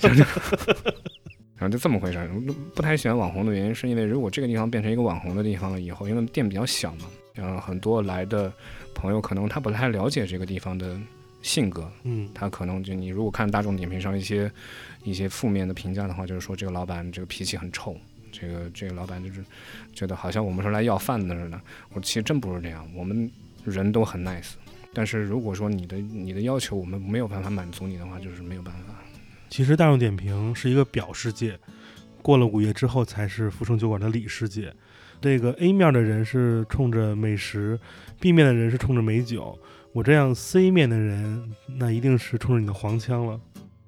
然后就这么回事儿，不太喜欢网红的原因是因为如果这个地方变成一个网红的地方了以后，因为店比较小嘛，然后很多来的朋友可能他不太了解这个地方的性格，嗯他可能就你如果看大众点评上一些一些负面的评价的话，就是说这个老板这个脾气很臭，这个这个老板就是觉得好像我们是来要饭的似的。我其实真不是这样，我们人都很 nice。但是如果说你的你的要求我们没有办法满足你的话，就是没有办法。其实大众点评是一个表世界，过了午夜之后才是福生酒馆的里世界。这个 A 面的人是冲着美食，B 面的人是冲着美酒，我这样 C 面的人那一定是冲着你的黄腔了。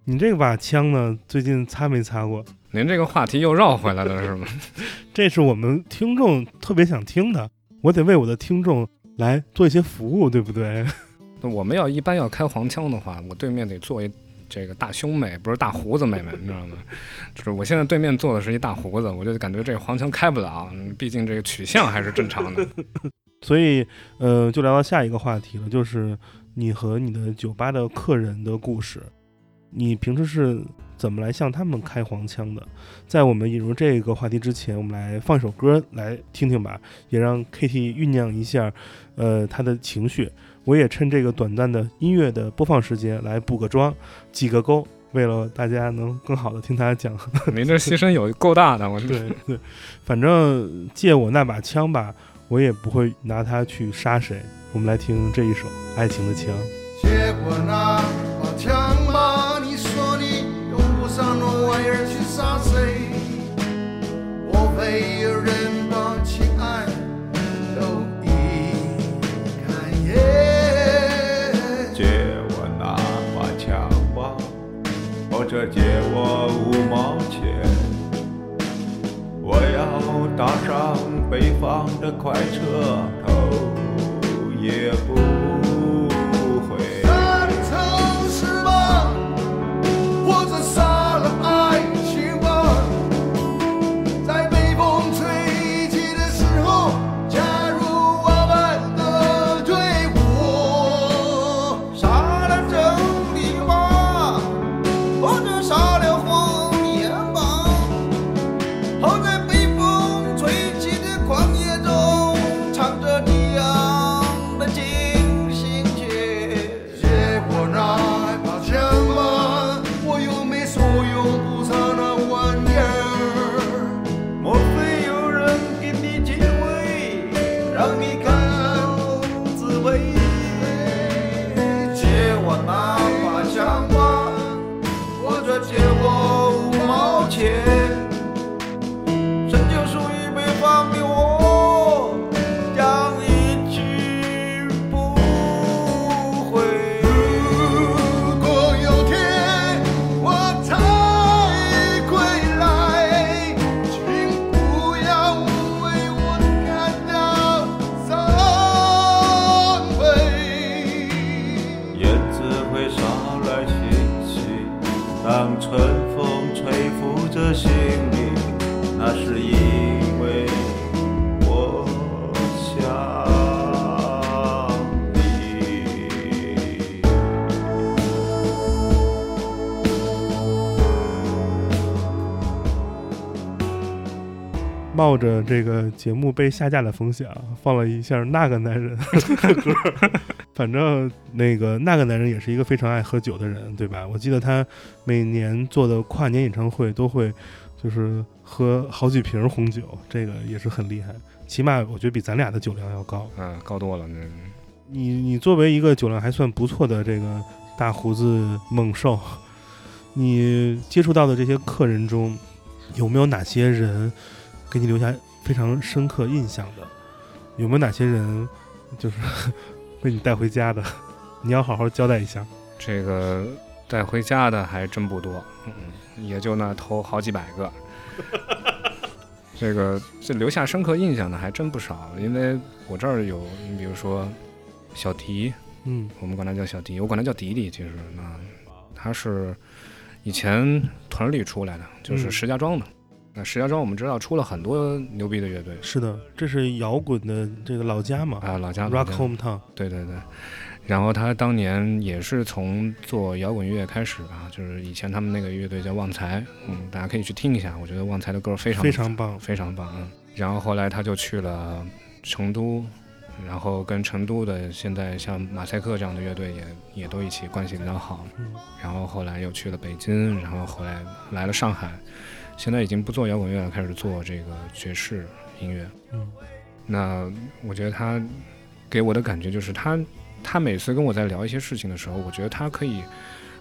你这把枪呢，最近擦没擦过？您这个话题又绕回来了是吗？这是我们听众特别想听的，我得为我的听众来做一些服务，对不对？那我们要一般要开黄腔的话，我对面得做一这个大胸妹，不是大胡子妹妹，你知道吗？就是我现在对面坐的是一大胡子，我就感觉这个黄腔开不了，毕竟这个取向还是正常的。所以，呃，就聊到下一个话题了，就是你和你的酒吧的客人的故事。你平时是怎么来向他们开黄腔的？在我们引入这个话题之前，我们来放一首歌来听听吧，也让 Kitty 酝酿一下，呃，他的情绪。我也趁这个短暂的音乐的播放时间来补个妆，挤个勾，为了大家能更好的听他讲。您这牺牲有够大的，我对对，反正借我那把枪吧，我也不会拿它去杀谁。我们来听这一首《爱情的枪》。借我那把枪吧，你说你用不上那玩意儿去杀谁？我非这借我五毛钱。我要搭上北方的快车，头也不冒着这个节目被下架的风险啊，放了一下那个男人的歌儿。反正那个那个男人也是一个非常爱喝酒的人，对吧？我记得他每年做的跨年演唱会都会就是喝好几瓶红酒，这个也是很厉害。起码我觉得比咱俩的酒量要高。嗯，高多了。那你你作为一个酒量还算不错的这个大胡子猛兽，你接触到的这些客人中，有没有哪些人给你留下非常深刻印象的？有没有哪些人就是 被你带回家的？你要好好交代一下。这个带回家的还真不多，嗯，也就那头好几百个。这个这留下深刻印象的还真不少，因为我这儿有，你比如说小迪，嗯我们管他叫小迪，我管他叫迪迪。其实那他是以前屯里出来的，就是嗯石家庄的。那石家庄我们知道出了很多牛逼的乐队是的，这是摇滚的这个老家嘛啊，老家，Rock Hometown。对对对，然后他当年也是从做摇滚乐开始吧，就是以前他们那个乐队叫旺财，嗯，大家可以去听一下，我觉得旺财的歌非常非常棒非常棒，嗯。然后后来他就去了成都，然后跟成都的现在像马赛克这样的乐队也也都一起关系比较好，嗯然后后来又去了北京，然后后来来了上海，现在已经不做摇滚乐了，开始做这个爵士音乐。嗯，那我觉得他给我的感觉就是他，他每次跟我在聊一些事情的时候，我觉得他可以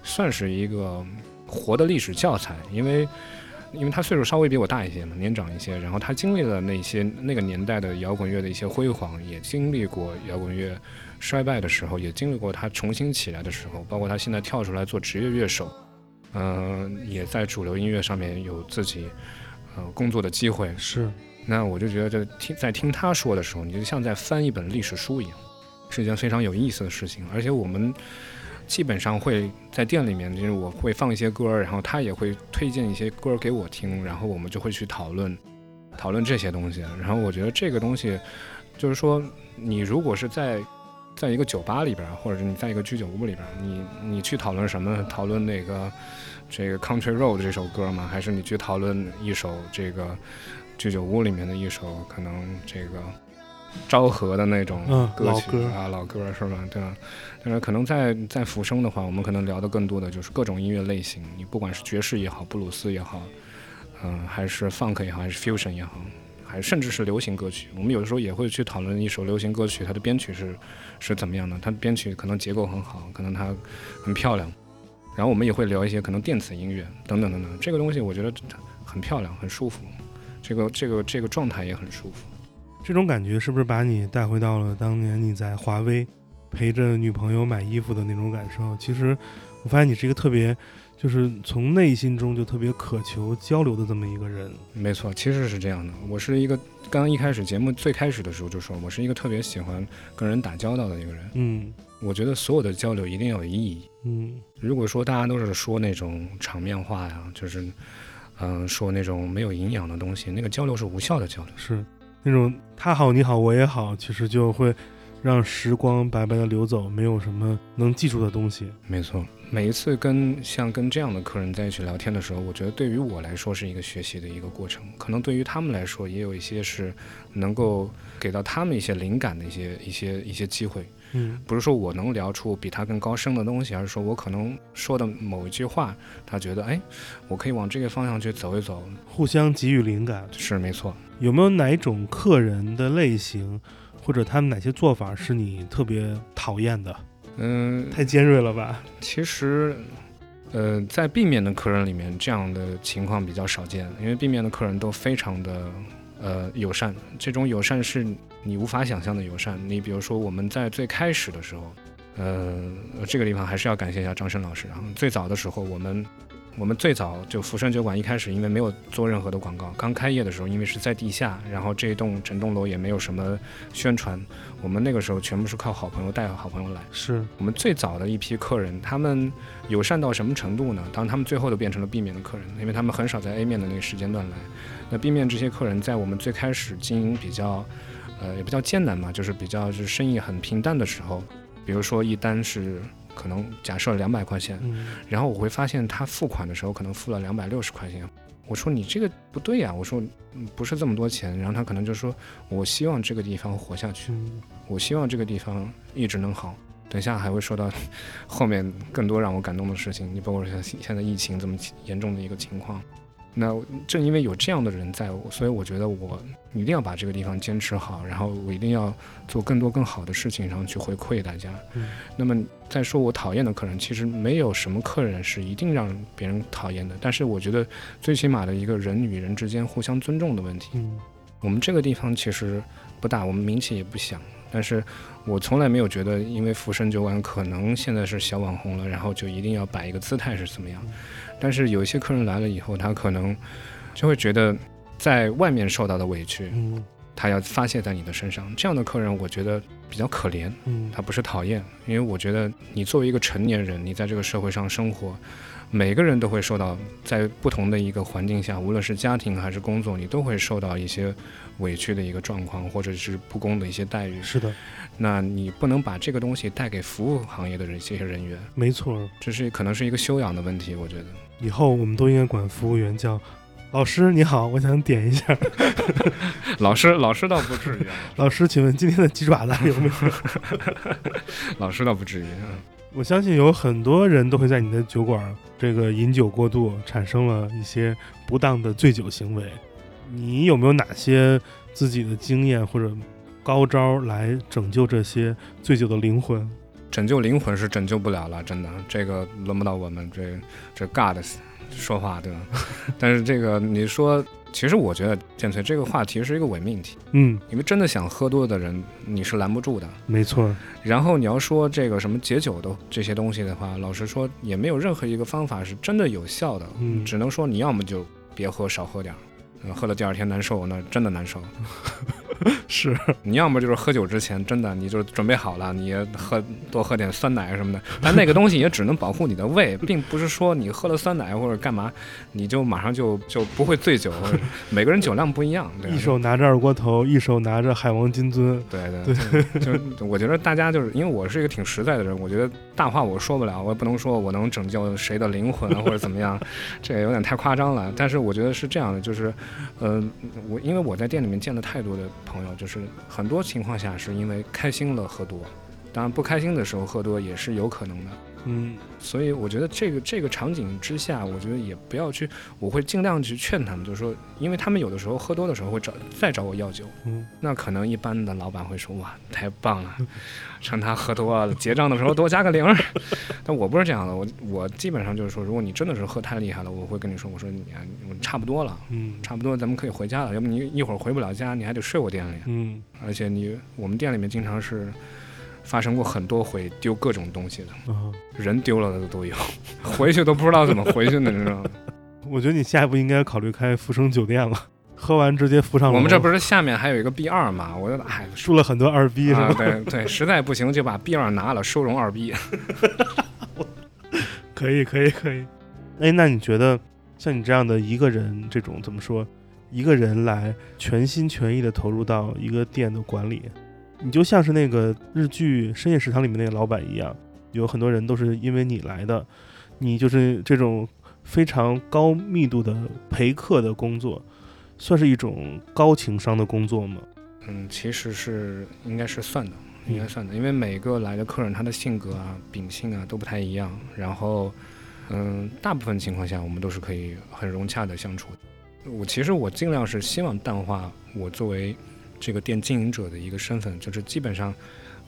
算是一个活的历史教材，因为因为他岁数稍微比我大一些嘛，年长一些，然后他经历了那些那个年代的摇滚乐的一些辉煌，也经历过摇滚乐衰败的时候，也经历过他重新起来的时候，包括他现在跳出来做职业乐手，嗯、也在主流音乐上面有自己呃工作的机会，是，那我就觉得这听在听他说的时候，你就像在翻一本历史书一样，是一件非常有意思的事情。而且我们基本上会在店里面，就是我会放一些歌，然后他也会推荐一些歌给我听，然后我们就会去讨论讨论这些东西。然后我觉得这个东西，就是说你如果是在在一个酒吧里边，或者是你在一个居酒屋里边，你你去讨论什么？讨论那个这个《Country Road》这首歌吗？还是你去讨论一首这个居酒屋里面的一首可能这个昭和的那种嗯歌曲、老歌啊，老歌是吧？对吧？但是可能在在浮生的话，我们可能聊的更多的就是各种音乐类型，你不管是爵士也好，布鲁斯也好，嗯、还是 funk 也好，还是 fusion 也好。还甚至是流行歌曲，我们有的时候也会去讨论一首流行歌曲，它的编曲是是怎么样的，它的编曲可能结构很好，可能它很漂亮。然后我们也会聊一些可能电子音乐等等等等，这个东西我觉得很漂亮，很舒服，这个这个这个状态也很舒服。这种感觉是不是把你带回到了当年你在华为陪着女朋友买衣服的那种感受？其实我发现你是一个特别，就是从内心中就特别渴求交流的这么一个人。没错，其实是这样的。我是一个刚刚一开始节目最开始的时候就说，我是一个特别喜欢跟人打交道的一个人。嗯我觉得所有的交流一定要有意义。嗯如果说大家都是说那种场面话呀，就是嗯、说那种没有营养的东西，那个交流是无效的交流。是那种他好你好我也好，其实就会让时光白白的流走，没有什么能记住的东西。没错，每一次跟像跟这样的客人在一起聊天的时候，我觉得对于我来说是一个学习的一个过程，可能对于他们来说也有一些是能够给到他们一些灵感的一些一些一些机会。嗯不是说我能聊出比他更高深的东西，而是说我可能说的某一句话，他觉得哎，我可以往这个方向去走一走。互相给予灵感。是没错，有没有哪一种客人的类型，或者他们哪些做法是你特别讨厌的？嗯，太尖锐了吧？其实，呃，在 B 面的客人里面，这样的情况比较少见，因为 B 面的客人都非常的呃友善，这种友善是你无法想象的友善。你比如说，我们在最开始的时候，呃，这个地方还是要感谢一下张生老师然后。最早的时候，我们我们最早就福生酒馆一开始因为没有做任何的广告，刚开业的时候因为是在地下，然后这一栋整栋楼也没有什么宣传，我们那个时候全部是靠好朋友带好朋友来。是我们最早的一批客人，他们友善到什么程度呢？当然，他们最后都变成了 B 面的客人，因为他们很少在 A 面的那个时间段来。那 B 面这些客人，在我们最开始经营比较，呃，也不叫艰难嘛，就是比较就是生意很平淡的时候，比如说一单是可能假设两百块钱，嗯然后我会发现他付款的时候可能付了两百六十块钱，我说你这个不对呀、我说嗯不是这么多钱，然后他可能就说我希望这个地方活下去，嗯我希望这个地方一直能好。等一下还会说到后面更多让我感动的事情，你包括像现在疫情这么严重的一个情况。那正因为有这样的人在，所以我觉得我一定要把这个地方坚持好，然后我一定要做更多更好的事情，然后去回馈大家。嗯那么再说我讨厌的客人，其实没有什么客人是一定让别人讨厌的，但是我觉得最起码的一个人与人之间互相尊重的问题。嗯我们这个地方其实不大，我们名气也不响，但是我从来没有觉得，因为浮生酒馆可能现在是小网红了，然后就一定要摆一个姿态是怎么样。但是有一些客人来了以后，他可能就会觉得在外面受到的委屈，嗯他要发泄在你的身上。这样的客人，我觉得比较可怜。嗯他不是讨厌，因为我觉得你作为一个成年人，你在这个社会上生活，每个人都会受到在不同的一个环境下，无论是家庭还是工作，你都会受到一些委屈的一个状况，或者是不公的一些待遇。是的，那你不能把这个东西带给服务行业的这些人员，没错。这是可能是一个修养的问题，我觉得。以后我们都应该管服务员叫老师，你好，我想点一下。老师，老师倒不至于啊，老师，请问今天的鸡爪子有没有？老师倒不至于。嗯我相信有很多人都会在你的酒馆这个饮酒过度，产生了一些不当的醉酒行为。你有没有哪些自己的经验或者高招来拯救这些醉酒的灵魂？拯救灵魂是拯救不了了，真的，这个轮不到我们这这 God 说话，对吧？但是这个你说，其实我觉得建崔这个话题是一个伪命题，嗯，因为真的想喝多的人你是拦不住的。没错，然后你要说这个什么解酒的这些东西的话，老实说也没有任何一个方法是真的有效的，嗯只能说你要么就别喝，少喝点儿。呃喝了第二天难受，那真的难受。是 你要么就是喝酒之前真的你就准备好了，你喝多喝点酸奶什么的，但那个东西也只能保护你的胃，并不是说你喝了酸奶或者干嘛，你就马上就就不会醉酒。每个人酒量不一样，对吧一手拿着二锅头，一手拿着海王金樽。对对对，就我觉得大家就是因为我是一个挺实在的人，我觉得大话我说不了，我也不能说我能拯救谁的灵魂啊或者怎么样，这个有点太夸张了。但是我觉得是这样的，就是，嗯，我因为我在店里面见了太多的朋友，就是很多情况下是因为开心了喝多，当然不开心的时候喝多也是有可能的。嗯所以我觉得这个这个场景之下，我觉得也不要去，我会尽量去劝他们，就是说，因为他们有的时候喝多的时候会找再找我要酒，嗯，那可能一般的老板会说哇太棒了，趁他喝多了结账的时候多加个零儿。但我不是这样的，我我基本上就是说，如果你真的是喝太厉害了，我会跟你说，我说你啊，我差不多了，嗯差不多咱们可以回家了，要不你一会儿回不了家，你还得睡我店里，嗯。而且你我们店里面经常是发生过很多回丢各种东西的。啊，人丢了的都有，回去都不知道怎么回去呢，你知道吗？我觉得你下一步应该考虑开福生酒店了，喝完直接扶上楼。我们这不是下面还有一个 B 二嘛？我就哎，输了很多二 B 是啊吧？对对，实在不行就把 B 二拿了，收容二 B。可以，可以，可以。哎，那你觉得像你这样的一个人，这种怎么说，一个人来全心全意的投入到一个店的管理，你就像是那个日剧《深夜食堂》里面那个老板一样，有很多人都是因为你来的，你就是这种非常高密度的陪客的工作，算是一种高情商的工作吗？嗯，其实是应该是算的，应该算的，因为每个来的客人他的性格啊、秉性啊都不太一样，然后，嗯，大部分情况下我们都是可以很融洽的相处的。我其实我尽量是希望淡化我作为这个店经营者的一个身份，就是基本上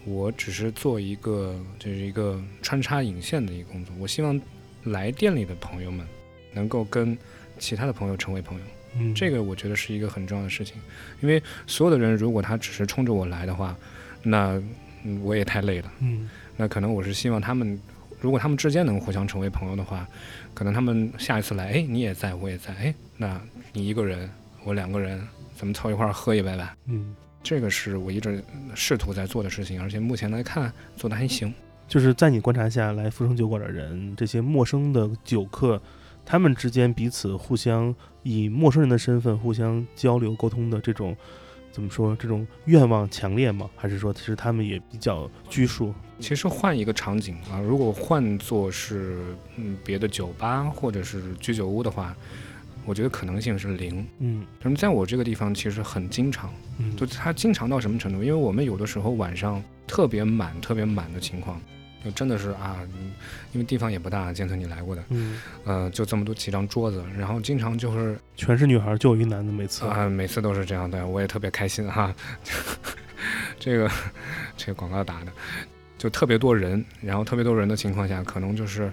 我只是做一个就是一个穿插引线的一个工作。我希望来店里的朋友们能够跟其他的朋友成为朋友。嗯，这个我觉得是一个很重要的事情，因为所有的人如果他只是冲着我来的话，那嗯我也太累了。嗯那可能我是希望他们如果他们之间能互相成为朋友的话，可能他们下一次来，哎，你也在，我也在，哎，那你一个人，我两个人，咱们凑一块儿喝一杯吧。嗯，这个是我一直试图在做的事情，而且目前来看做的还行。就是在你观察下来福生酒馆的人，这些陌生的酒客，他们之间彼此互相以陌生人的身份互相交流沟通的这种，怎么说？这种愿望强烈吗？还是说其实他们也比较拘束？其实换一个场景啊，如果换作是嗯别的酒吧或者是居酒屋的话，我觉得可能性是零。嗯那么在我这个地方其实很经常，嗯，就它经常到什么程度？因为我们有的时候晚上特别满、特别满的情况，就真的是啊，嗯因为地方也不大，建特你来过的，嗯，呃，就这么多几张桌子，然后经常就是全是女孩，就有一男的，每次啊，每次都是这样的，我也特别开心哈。这个这个广告打的，就特别多人，然后特别多人的情况下，可能就是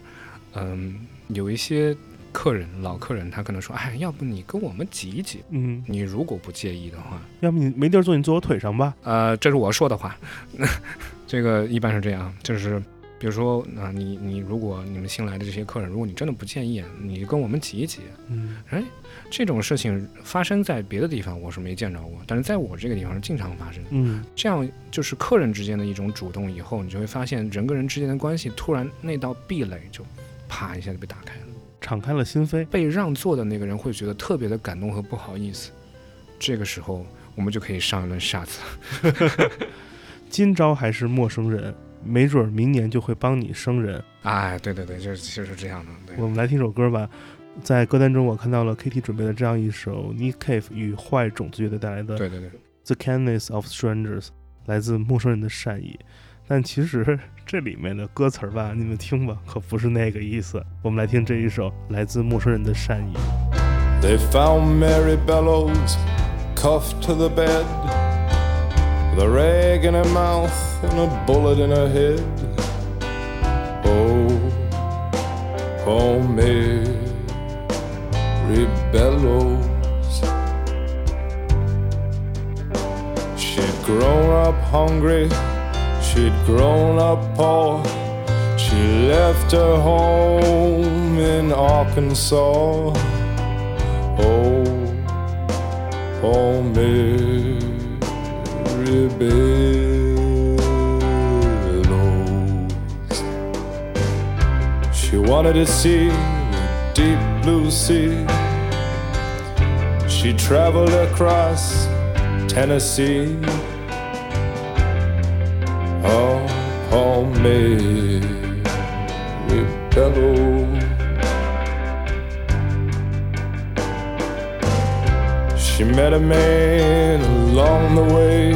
嗯，有一些客人老客人，他可能说，哎，要不你跟我们挤一挤，嗯，你如果不介意的话，要不你没地儿坐，你坐我腿上吧。呃，这是我说的话，这个一般是这样，就是比如说啊、你你如果你们新来的这些客人，如果你真的不介意，你跟我们挤一挤，嗯。哎，这种事情发生在别的地方我是没见着过，但是在我这个地方是经常发生。嗯。这样就是客人之间的一种主动，以后你就会发现人跟人之间的关系突然那道壁垒就啪一下就被打开了。敞开了心扉。被让座的那个人会觉得特别的感动和不好意思，这个时候我们就可以上一轮 shots 了。今朝还是陌生人，没准儿明年就会帮你生人。哎，对对对，就是就是这样的。对我，们来听首歌吧。在歌单中，我看到了 Kitty 准备的这样一首 Nick Cave 与坏种子乐队带来的《对对对，The Kindness of Strangers》，来自陌生人的善意。但其实 这里面的歌词儿吧，你们听吧，可不是那个意思。我们来听这一首来自陌生人的善意。 They found Mary Bellows cuffed to the bed, with a rag in her mouth and a bullet in her head. Oh, oh, Mary Bellows. She'd grown up hungry, she'd grown up poor. She left her home in Arkansas. Oh, oh, Mary Bellows. She wanted to see the deep blue sea. She traveled across Tennessee. Oh, Mary Bellows. She met a man along the way.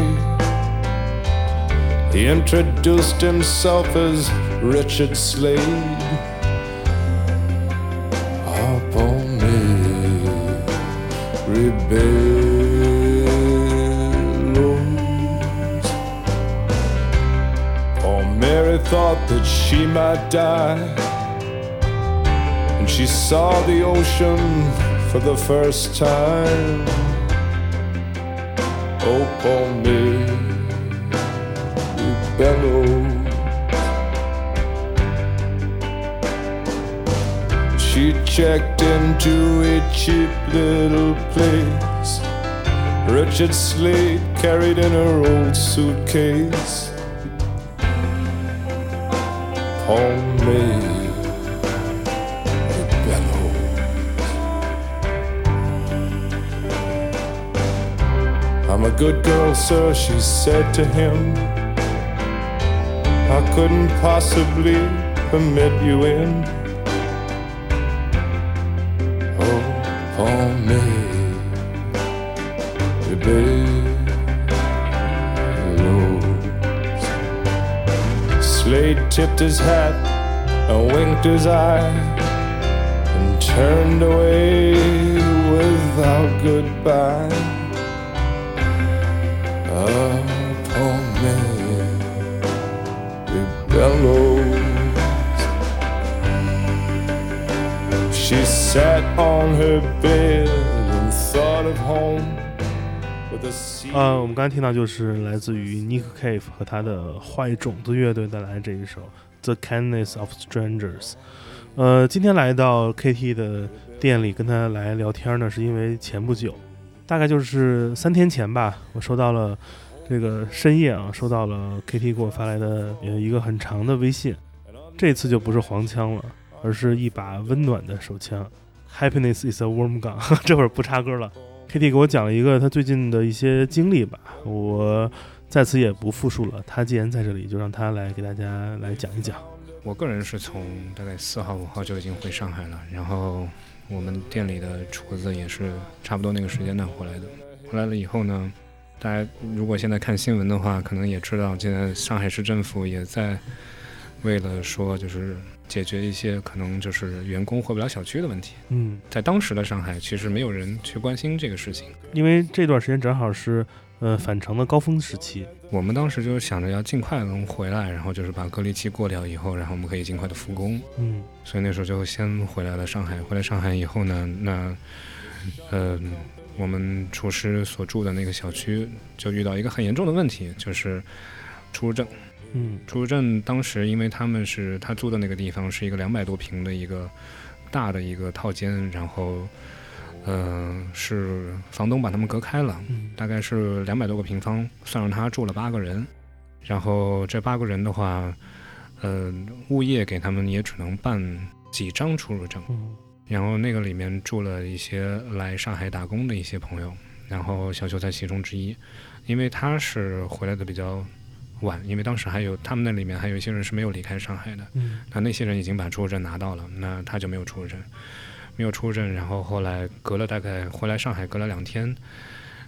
He introduced himself as Richard Slade. Up that she might die. And she saw the ocean for the first time. Oh, poor me, bellows. She checked into a cheap little place. Richard Slade carried in her old suitcase. Poor me, bellows. I'm a good girl, sir, she said to him. I couldn't possibly permit you in. Tipped his hat and winked his eye and turned away without goodbye. Ah, poor Mary Bellows. She sat on her bed and thought of home 呃，我们刚才听到就是来自于 Nick Cave 和他的坏种子乐队带来的这一首 The Kindness of Strangers》。呃，今天来到 KT 的店里跟他来聊天呢，是因为前不久，大概就是三天前吧，我收到了这个深夜啊，收到了 KT 给我发来的一个很长的微信。这次就不是黄腔了，而是一把温暖的手枪。Happiness is a warm gun。这会儿不插歌了。Kitty 给我讲了一个他最近的一些经历吧，我在此也不复述了。他既然在这里，就让他来给大家来讲一讲。我个人是从大概四号、五号就已经回上海了，然后我们店里的厨子也是差不多那个时间段回来的。回来了以后呢，大家如果现在看新闻的话，可能也知道，现在上海市政府也在为了说就是解决一些可能就是员工回不了小区的问题。嗯，在当时的上海，其实没有人去关心这个事情。因为这段时间正好是呃返程的高峰时期。我们当时就是想着要尽快能回来，然后就是把隔离期过掉以后，然后我们可以尽快的复工。嗯所以那时候就先回来了上海。回来上海以后呢，那呃，我们厨师所住的那个小区就遇到一个很严重的问题，就是出入证。嗯。出入证当时因为他们是他租的那个地方是一个两百多平的一个大的一个套间，然后呃是房东把他们隔开了，嗯。大概是两百多个平方，算上他住了八个人，然后这八个人的话，呃，物业给他们也只能办几张出入证，嗯。然后那个里面住了一些来上海打工的一些朋友，然后小秀在其中之一，因为他是回来的比较晚，因为当时还有他们那里面还有一些人是没有离开上海的，嗯那那些人已经把出入证拿到了，那他就没有出入证，没有出入证，然后后来隔了大概回来上海隔了两天，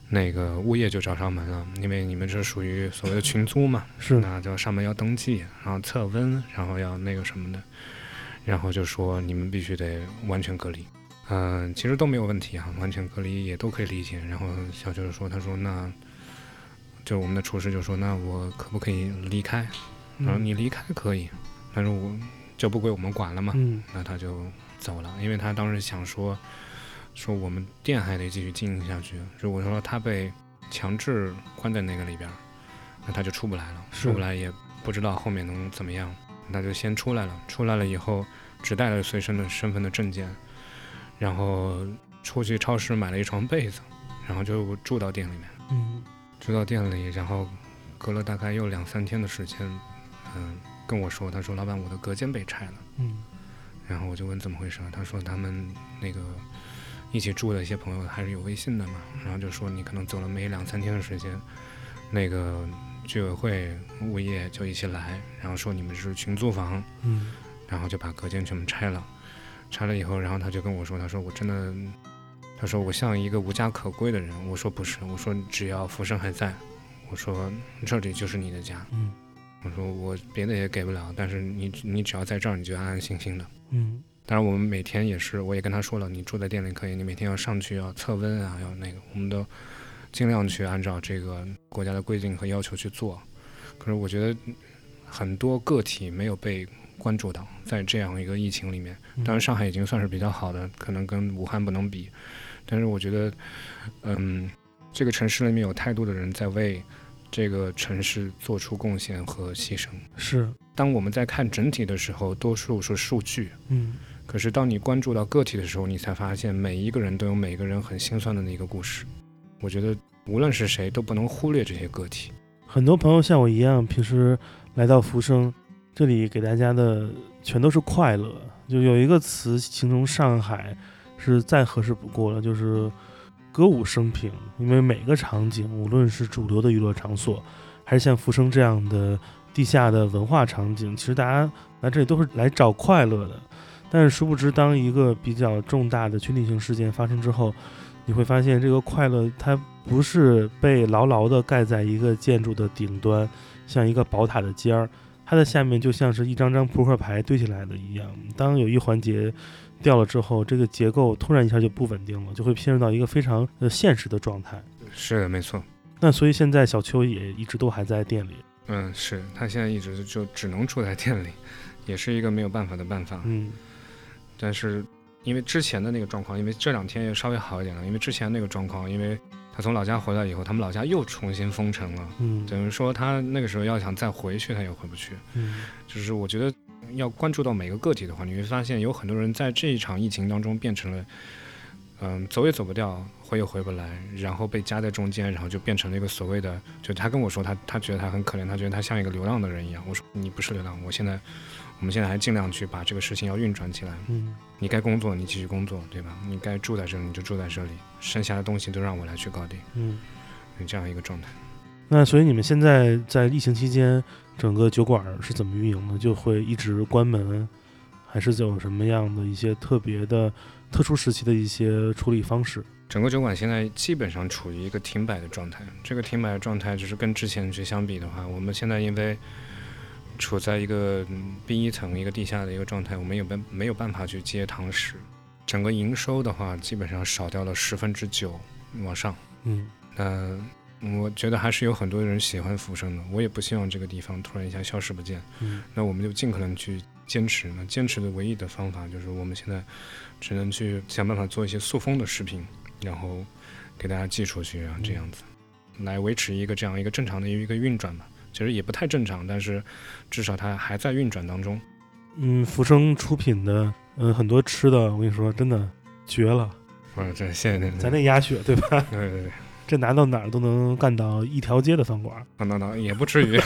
那个物业就找上门了，因为你们这属于所谓的群租嘛，是那就上门要登记，然后测温，然后要那个什么的，然后就说你们必须得完全隔离。嗯、其实都没有问题啊，完全隔离也都可以理解。然后小舅就说，他说那，就我们的厨师就说，那我可不可以离开？然后你离开可以，但是我就不归我们管了嘛。嗯那他就走了，因为他当时想说，说我们店还得继续经营下去。如果说他被强制关在那个里边儿，那他就出不来了，出不来也不知道后面能怎么样，那就先出来了。出来了以后，只带了随身的身份的证件，然后出去超市买了一床被子，然后就住到店里面。嗯住到店里，然后隔了大概又两三天的时间，嗯，跟我说，他说老板，我的隔间被拆了。嗯然后我就问怎么回事，他说他们那个一起住的一些朋友还是有微信的嘛，然后就说你可能走了没两三天的时间，那个居委会物业就一起来，然后说你们是群租房，嗯然后就把隔间全部拆了，拆了以后，然后他就跟我说，他说我真的，他说我像一个无家可归的人，我说不是，我说只要福生还在，我说这里就是你的家，嗯我说我别的也给不了，但是你你只要在这儿，你就安安心心的。嗯当然，我们每天也是，我也跟他说了，你住在店里可以，你每天要上去要测温啊，要那个，我们都尽量去按照这个国家的规定和要求去做。可是我觉得很多个体没有被关注到，在这样一个疫情里面，当然上海已经算是比较好的，可能跟武汉不能比，但是我觉得，嗯，这个城市里面有太多的人在为这个城市做出贡献和牺牲。是当我们在看整体的时候，多数是数据，嗯可是当你关注到个体的时候，你才发现每一个人都有每个人很心酸的那个故事。我觉得无论是谁都不能忽略这些个体。很多朋友像我一样，平时来到浮生这里，给大家的全都是快乐。就有一个词形容上海是再合适不过了，就是歌舞升平。因为每个场景，无论是主流的娱乐场所，还是像浮生这样的地下的文化场景，其实大家来这里都是来找快乐的。但是殊不知，当一个比较重大的群体性事件发生之后，你会发现这个快乐它不是被牢牢地盖在一个建筑的顶端，像一个宝塔的尖儿，它的下面就像是一张张扑克牌堆起来的一样。当有一环节掉了之后，这个结构突然一下就不稳定了，就会陷入到一个非常呃现实的状态。是的，没错。那所以现在小邱也一直都还在店里，嗯，是他现在一直就只能住在店里，也是一个没有办法的办法。嗯但是因为之前的那个状况，因为这两天也稍微好一点了，因为之前那个状况，因为他从老家回来以后，他们老家又重新封城了，嗯等于说他那个时候要想再回去，他也回不去。嗯就是我觉得要关注到每个个体的话，你会发现有很多人在这一场疫情当中变成了，嗯，走也走不掉，回也回不来，然后被夹在中间，然后就变成了一个所谓的，就他跟我说他他觉得他很可怜，他觉得他像一个流浪的人一样。我说你不是流浪，我现在我们现在还尽量去把这个事情要运转起来。嗯你该工作你继续工作，对吧？你该住在这里你就住在这里，剩下的东西都让我来去搞定，嗯。有这样一个状态。那所以你们现在在疫情期间，整个酒馆是怎么运营的？就会一直关门，还是有什么样的一些特别的、特殊时期的一些处理方式？整个酒馆现在基本上处于一个停摆的状态。这个停摆的状态就是跟之前去相比的话，我们现在因为处在一个嗯 B 一层一个地下的一个状态，我们有办没有办法去接堂食。整个营收的话，基本上少掉了十分之九往上。嗯那我觉得还是有很多人喜欢浮生的，我也不希望这个地方突然一下消失不见。嗯那我们就尽可能去坚持。那坚持的唯一的方法就是我们现在只能去想办法做一些塑封的视频，然后给大家寄出去然后，这样子来维持一个这样一个正常的一个运转吧。其实也不太正常，但是至少它还在运转当中。嗯，浮生出品的，嗯，很多吃的，我跟你说，真的绝了。不是，这谢谢您咱那鸭血对吧？对 对对，这拿到哪儿都能干到一条街的饭馆。那那那也不至于。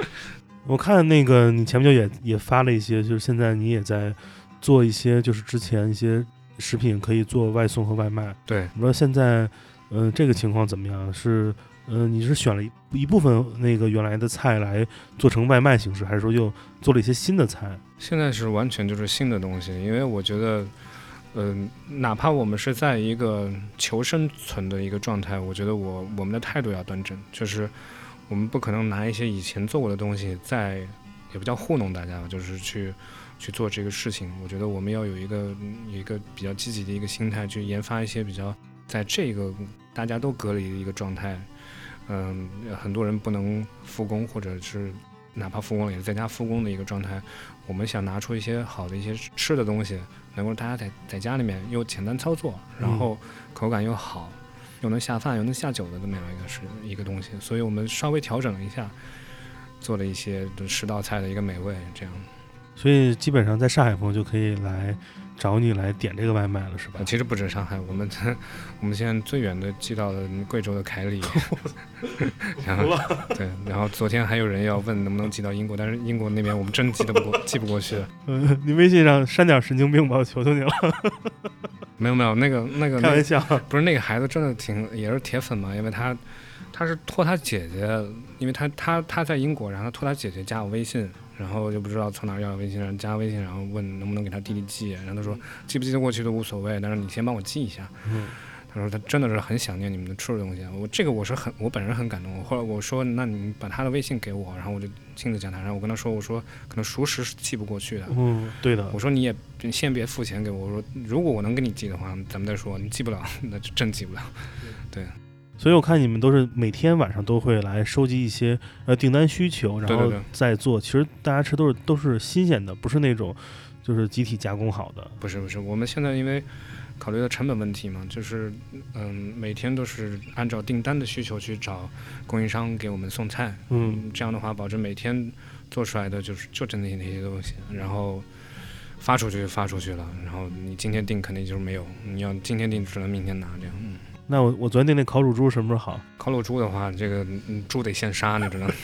我看那个你前不久也也发了一些，就是现在你也在做一些，就是之前一些食品可以做外送和外卖。对，你说现在，嗯、这个情况怎么样？是，嗯、你是选了一一部分那个原来的菜来做成外卖形式，还是说又做了一些新的菜？现在是完全就是新的东西，因为我觉得，嗯、哪怕我们是在一个求生存的一个状态，我觉得我我们的态度要端正，就是我们不可能拿一些以前做过的东西再，也不叫糊弄大家吧，就是去去做这个事情。我觉得我们要有一个一个比较积极的一个心态，去研发一些比较在这个大家都隔离的一个状态，嗯，很多人不能复工，或者是哪怕复工了也是在家复工的一个状态。我们想拿出一些好的一些吃的东西，能够大家在在家里面又简单操作，然后口感又好，又能下饭又能下酒的这么样一个是一个东西。所以我们稍微调整了一下，做了一些十道菜的一个美味，这样。所以基本上在上海朋友就可以来找你来点这个外卖了，是吧呃？其实不止上海，我们我们现在最远的寄到了贵州的凯里，然后对，然后昨天还有人要问能不能寄到英国，但是英国那边我们真寄得不过，寄不过去。嗯，你微信上删点神经病吧，我求求你了，没有没有，那个 那个开玩笑。不是那个孩子真的挺也是铁粉嘛，因为他他是托他姐姐，因为他他他在英国，然后托他姐姐加我微信，然后就不知道从哪儿要了微信，然后加微信，然后问能不能给他弟弟寄，然后他说寄不寄得过去都无所谓，但是你先帮我寄一下。嗯他说他真的是很想念你们的吃的东西，我这个我是很我本人很感动。我后来我说那你把他的微信给我，然后我就亲自加他，然后我跟他说我说可能熟食是寄不过去的，嗯，对的我。说你也先别付钱给我，我说如果我能给你寄的话，咱们再说。你寄不了，那就真寄不了。所以我看你们都是每天晚上都会来收集一些呃订单需求，然后再做。其实大家吃都是都是新鲜的，不是那种就是集体加工好的。不是不是，我们现在因为考虑到成本问题嘛，就是嗯，每天都是按照订单的需求去找供应商给我们送菜。嗯，这样的话，保证每天做出来的就是就真的那些东西，然后发出去就发出去了。然后你今天订肯定就是没有，你要今天订只能明天拿这样。嗯。那我我昨天订那烤乳猪什么时候好？烤乳猪的话，这个嗯猪得现杀，你知道吗？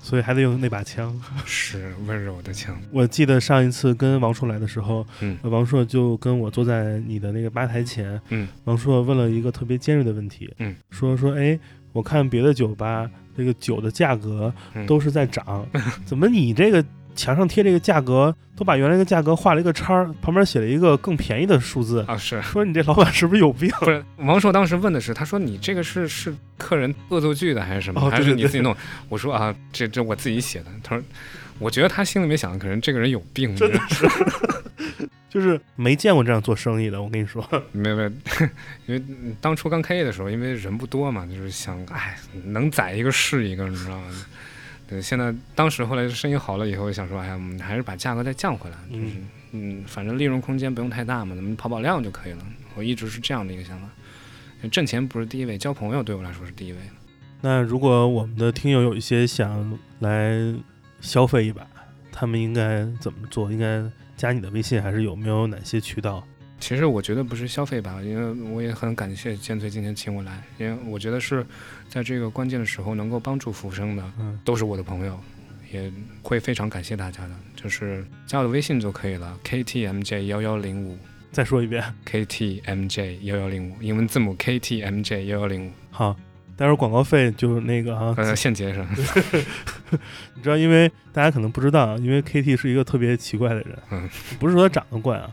所以还得用那把枪。是温柔的枪。我记得上一次跟王硕来的时候，嗯呃王硕就跟我坐在你的那个吧台前，嗯，王硕问了一个特别尖锐的问题，嗯，说说，哎，我看别的酒吧这个酒的价格嗯都是在涨，怎么你这个墙上贴这个价格都把原来的价格画了一个叉儿，旁边写了一个更便宜的数字，啊，是说你这老板是不是有病？不是？王硕当时问的是，他说你这个是是客人恶作剧的还是什么？还哦对对是你自己弄？我说啊，这这我自己写的。他说，我觉得他心里面想的可能这个人有病，真的是，就是没见过这样做生意的，我跟你说，没有没有，因为当初刚开业的时候，因为人不多嘛，就是想，哎，能宰一个是一个，你知道吗？对，现在当时后来生意好了以后，想说，哎呀，我们还是把价格再降回来，就是嗯嗯，反正利润空间不用太大嘛，咱们跑跑量就可以了。我一直是这样的一个想法，挣钱不是第一位，交朋友对我来说是第一位。那如果我们的听友有一些想来消费一把，他们应该怎么做？应该加你的微信，还是有没有哪些渠道？其实我觉得不是消费吧，因为我也很感谢建崔今天请我来，因为我觉得是在这个关键的时候能够帮助浮生的，嗯，都是我的朋友，也会非常感谢大家的。就是加我的微信就可以了，ktmj 幺幺零五再说一遍。ktmj 幺幺零五，英文字母 ktmj 幺幺零五，好，待会儿广告费就是那个啊，呃，现结上。你知道，因为大家可能不知道，因为 KT 是一个特别奇怪的人，嗯，不是说他长得怪啊，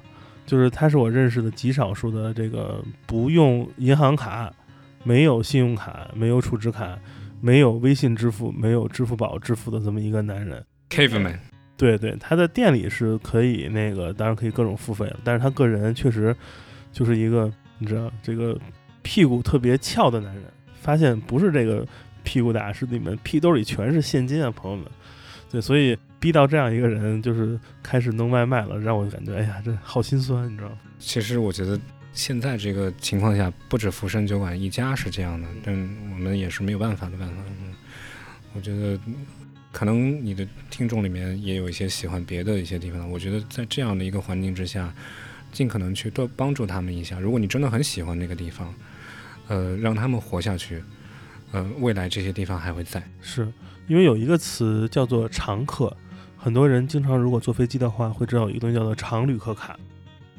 就是他是我认识的极少数的这个不用银行卡、没有信用卡、没有储值卡、没有微信支付、没有支付宝支付的这么一个男人。Caveman，对对，他在店里是可以那个，当然可以各种付费了，但是他个人确实就是一个，你知道这个屁股特别翘的男人。发现不是这个屁股大，是你们屁兜里全是现金啊，朋友们。对，所以逼到这样一个人，就是开始弄外卖了，让我感觉，哎呀，这好心酸，你知道吗？其实我觉得现在这个情况下，不止福生酒馆一家是这样的，但我们也是没有办法的办法。嗯，我觉得可能你的听众里面也有一些喜欢别的一些地方，我觉得在这样的一个环境之下，尽可能去多帮助他们一下。如果你真的很喜欢那个地方，呃，让他们活下去，呃，未来这些地方还会在。是因为有一个词叫做常客，很多人经常如果坐飞机的话，会知道有一个东西叫做常旅客卡。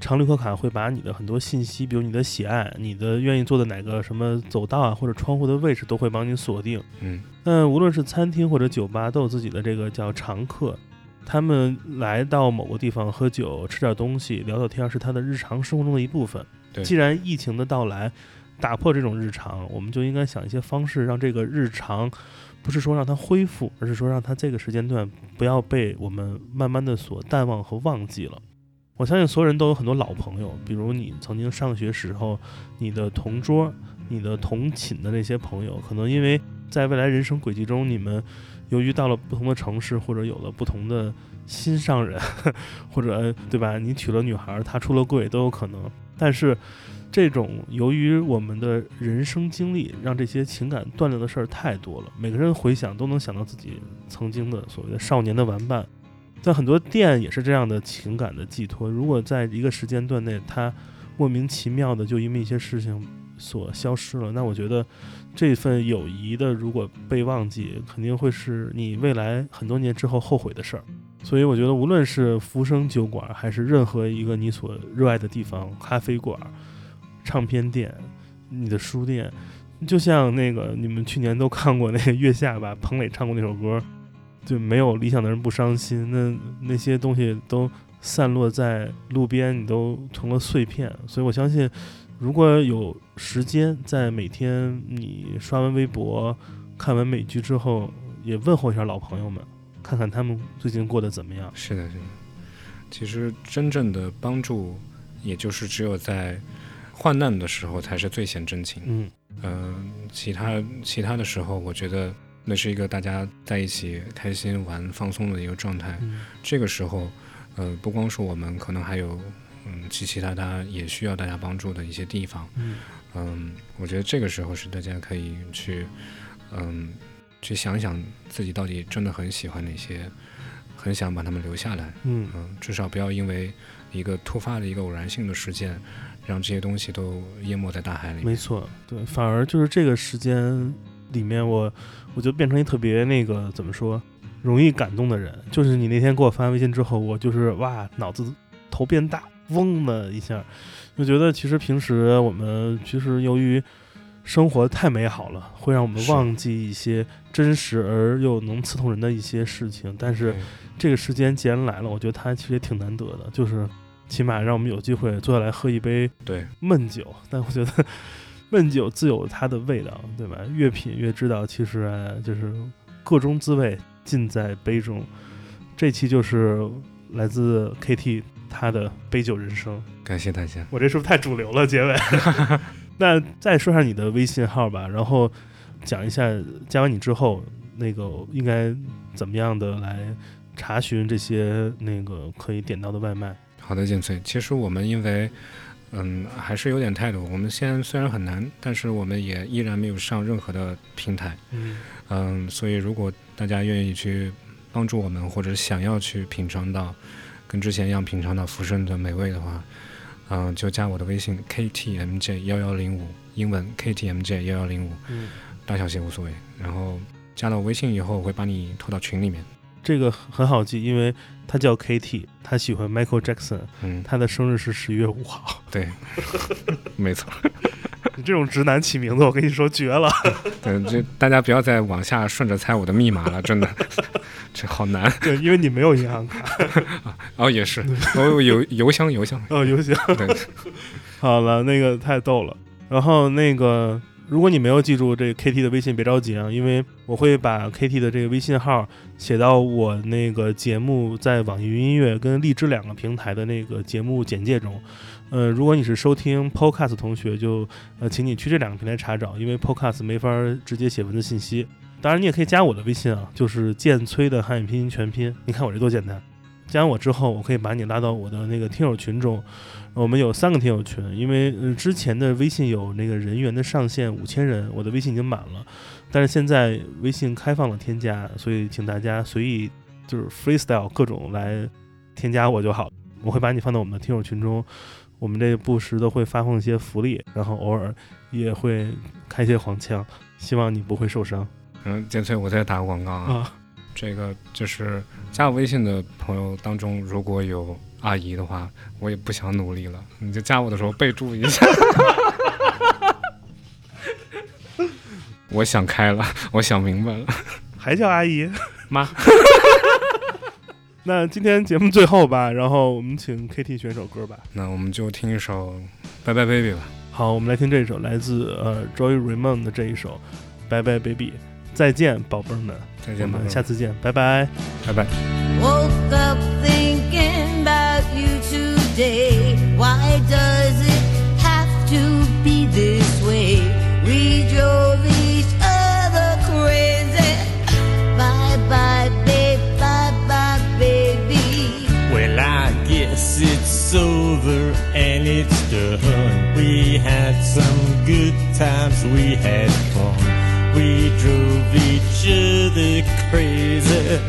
常旅客卡会把你的很多信息，比如你的喜爱、你的愿意坐的哪个什么走道啊，或者窗户的位置，都会帮你锁定。嗯，那无论是餐厅或者酒吧，都有自己的这个叫常客。他们来到某个地方喝酒、吃点东西、聊聊天，是他的日常生活中的一部分。对既然疫情的到来打破这种日常，我们就应该想一些方式，让这个日常不是说让它恢复，而是说让它这个时间段不要被我们慢慢的所淡忘和忘记了。我相信所有人都有很多老朋友，比如你曾经上学时候你的同桌、你的同寝的那些朋友，可能因为在未来人生轨迹中，你们由于到了不同的城市，或者有了不同的心上人，或者对吧？你娶了女孩，她出了柜都有可能。但是这种由于我们的人生经历，让这些情感断裂的事儿太多了。每个人回想都能想到自己曾经的所谓的少年的玩伴。在很多店也是这样的情感的寄托。如果在一个时间段内，它莫名其妙的就因为一些事情所消失了，那我觉得这份友谊的如果被忘记，肯定会是你未来很多年之后后悔的事儿。所以我觉得，无论是福生酒馆，还是任何一个你所热爱的地方，咖啡馆、唱片店、你的书店，就像那个你们去年都看过那个《月下》吧，彭磊唱过那首歌，就没有理想的人不伤心。那那些东西都散落在路边，你都成了碎片。所以我相信，如果有时间，在每天你刷完微博、看完美剧之后，也问候一下老朋友们。看看他们最近过得怎么样。是的，是的。其实真正的帮助，也就是只有在患难的时候才是最显真情。嗯，呃，其他其他的时候，我觉得那是一个大家在一起开心玩、放松的一个状态。嗯这个时候，呃，不光是我们，可能还有嗯其其他他也需要大家帮助的一些地方。嗯嗯，我觉得这个时候是大家可以去嗯去想想自己到底真的很喜欢哪些，很想把他们留下来。嗯嗯，至少不要因为一个突发的一个偶然性的事件，让这些东西都淹没在大海里面。没错，对，反而就是这个时间里面我，我就变成一特别那个怎么说，容易感动的人。就是你那天给我发微信之后，我就是哇，脑子头变大，嗡的一下，就觉得其实平时我们其实由于生活太美好了，会让我们忘记一些真实而又能刺痛人的一些事情。但是这个时间既然来了，我觉得它其实也挺难得的，就是起码让我们有机会坐下来喝一杯对，闷酒。但我觉得 闷酒自有它的味道，对吧？越品越知道，其实啊，就是各种滋味尽在杯中。这期就是来自 KT 他的杯酒人生。感谢大家。我这是不是太主流了？结尾。那再说下你的微信号吧，然后讲一下加完你之后，那个应该怎么样的来查询这些那个可以点到的外卖。好的，建翠。其实我们因为，嗯，还是有点态度。我们现在虽然很难，但是我们也依然没有上任何的平台。嗯嗯，所以如果大家愿意去帮助我们，或者想要去品尝到跟之前一样品尝到福顺的美味的话，嗯、就加我的微信 ktmj 幺幺零五，英文 ktmj 幺幺零五，嗯，大小写无所谓。然后加到微信以后，我会把你拖到群里面。这个很好记，因为他叫 KT，他喜欢 Michael Jackson，嗯，他的生日是十一月五号。对，没错。你这种直男起名字，我跟你说绝了。对，这大家不要再往下顺着猜我的密码了，真的，这好难。对，因为你没有银行卡。哦，也是，哦，邮邮箱邮箱，哦，邮箱。对，好了，那个太逗了。然后那个，如果你没有记住这 KT 的微信，别着急啊，因为我会把 KT 的这个微信号写到我那个节目在网易云音乐跟荔枝两个平台的那个节目简介中。呃，如果你是收听 Podcast 同学，就呃，请你去这两个平台查找，因为 Podcast 没法直接写文字信息。当然，你也可以加我的微信啊，就是剑崔的汉语拼音全拼。你看我这多简单！加完我之后，我可以把你拉到我的那个听友群中。我们有三个听友群，因为、呃、之前的微信有那个人员的上限五千人，我的微信已经满了。但是现在微信开放了添加，所以请大家随意就是 freestyle 各种来添加我就好。我会把你放到我们的听友群中。我们这不时的会发放一些福利，然后偶尔也会开一些黄腔，希望你不会受伤。嗯，建崔，我再打个广告啊，啊这个就是加我微信的朋友当中，如果有阿姨的话，我也不想努力了，你就加我的时候备注一下。我想开了，我想明白了，还叫阿姨妈。那今天节目最后吧，然后我们请 KT 选首歌吧。那我们就听一首《Bye Bye Baby》吧。好，我们来听这首来自呃 Joy Raymond 的这一首《Bye Bye Baby》，再见，宝贝儿们，再见吧我们，下次见，拜拜。拜拜。It's done. We had some good times, we had fun. We drove each other crazy.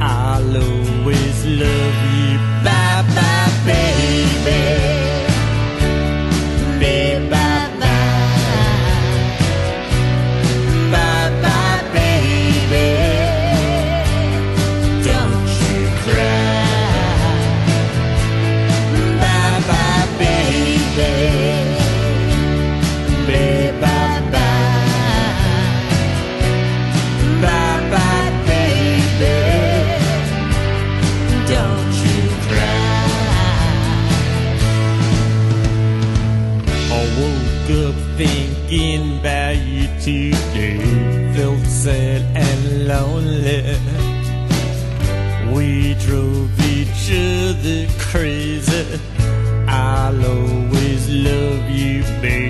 I'll always love you. Bye bye, baby. Crazy. I'll always love you, baby.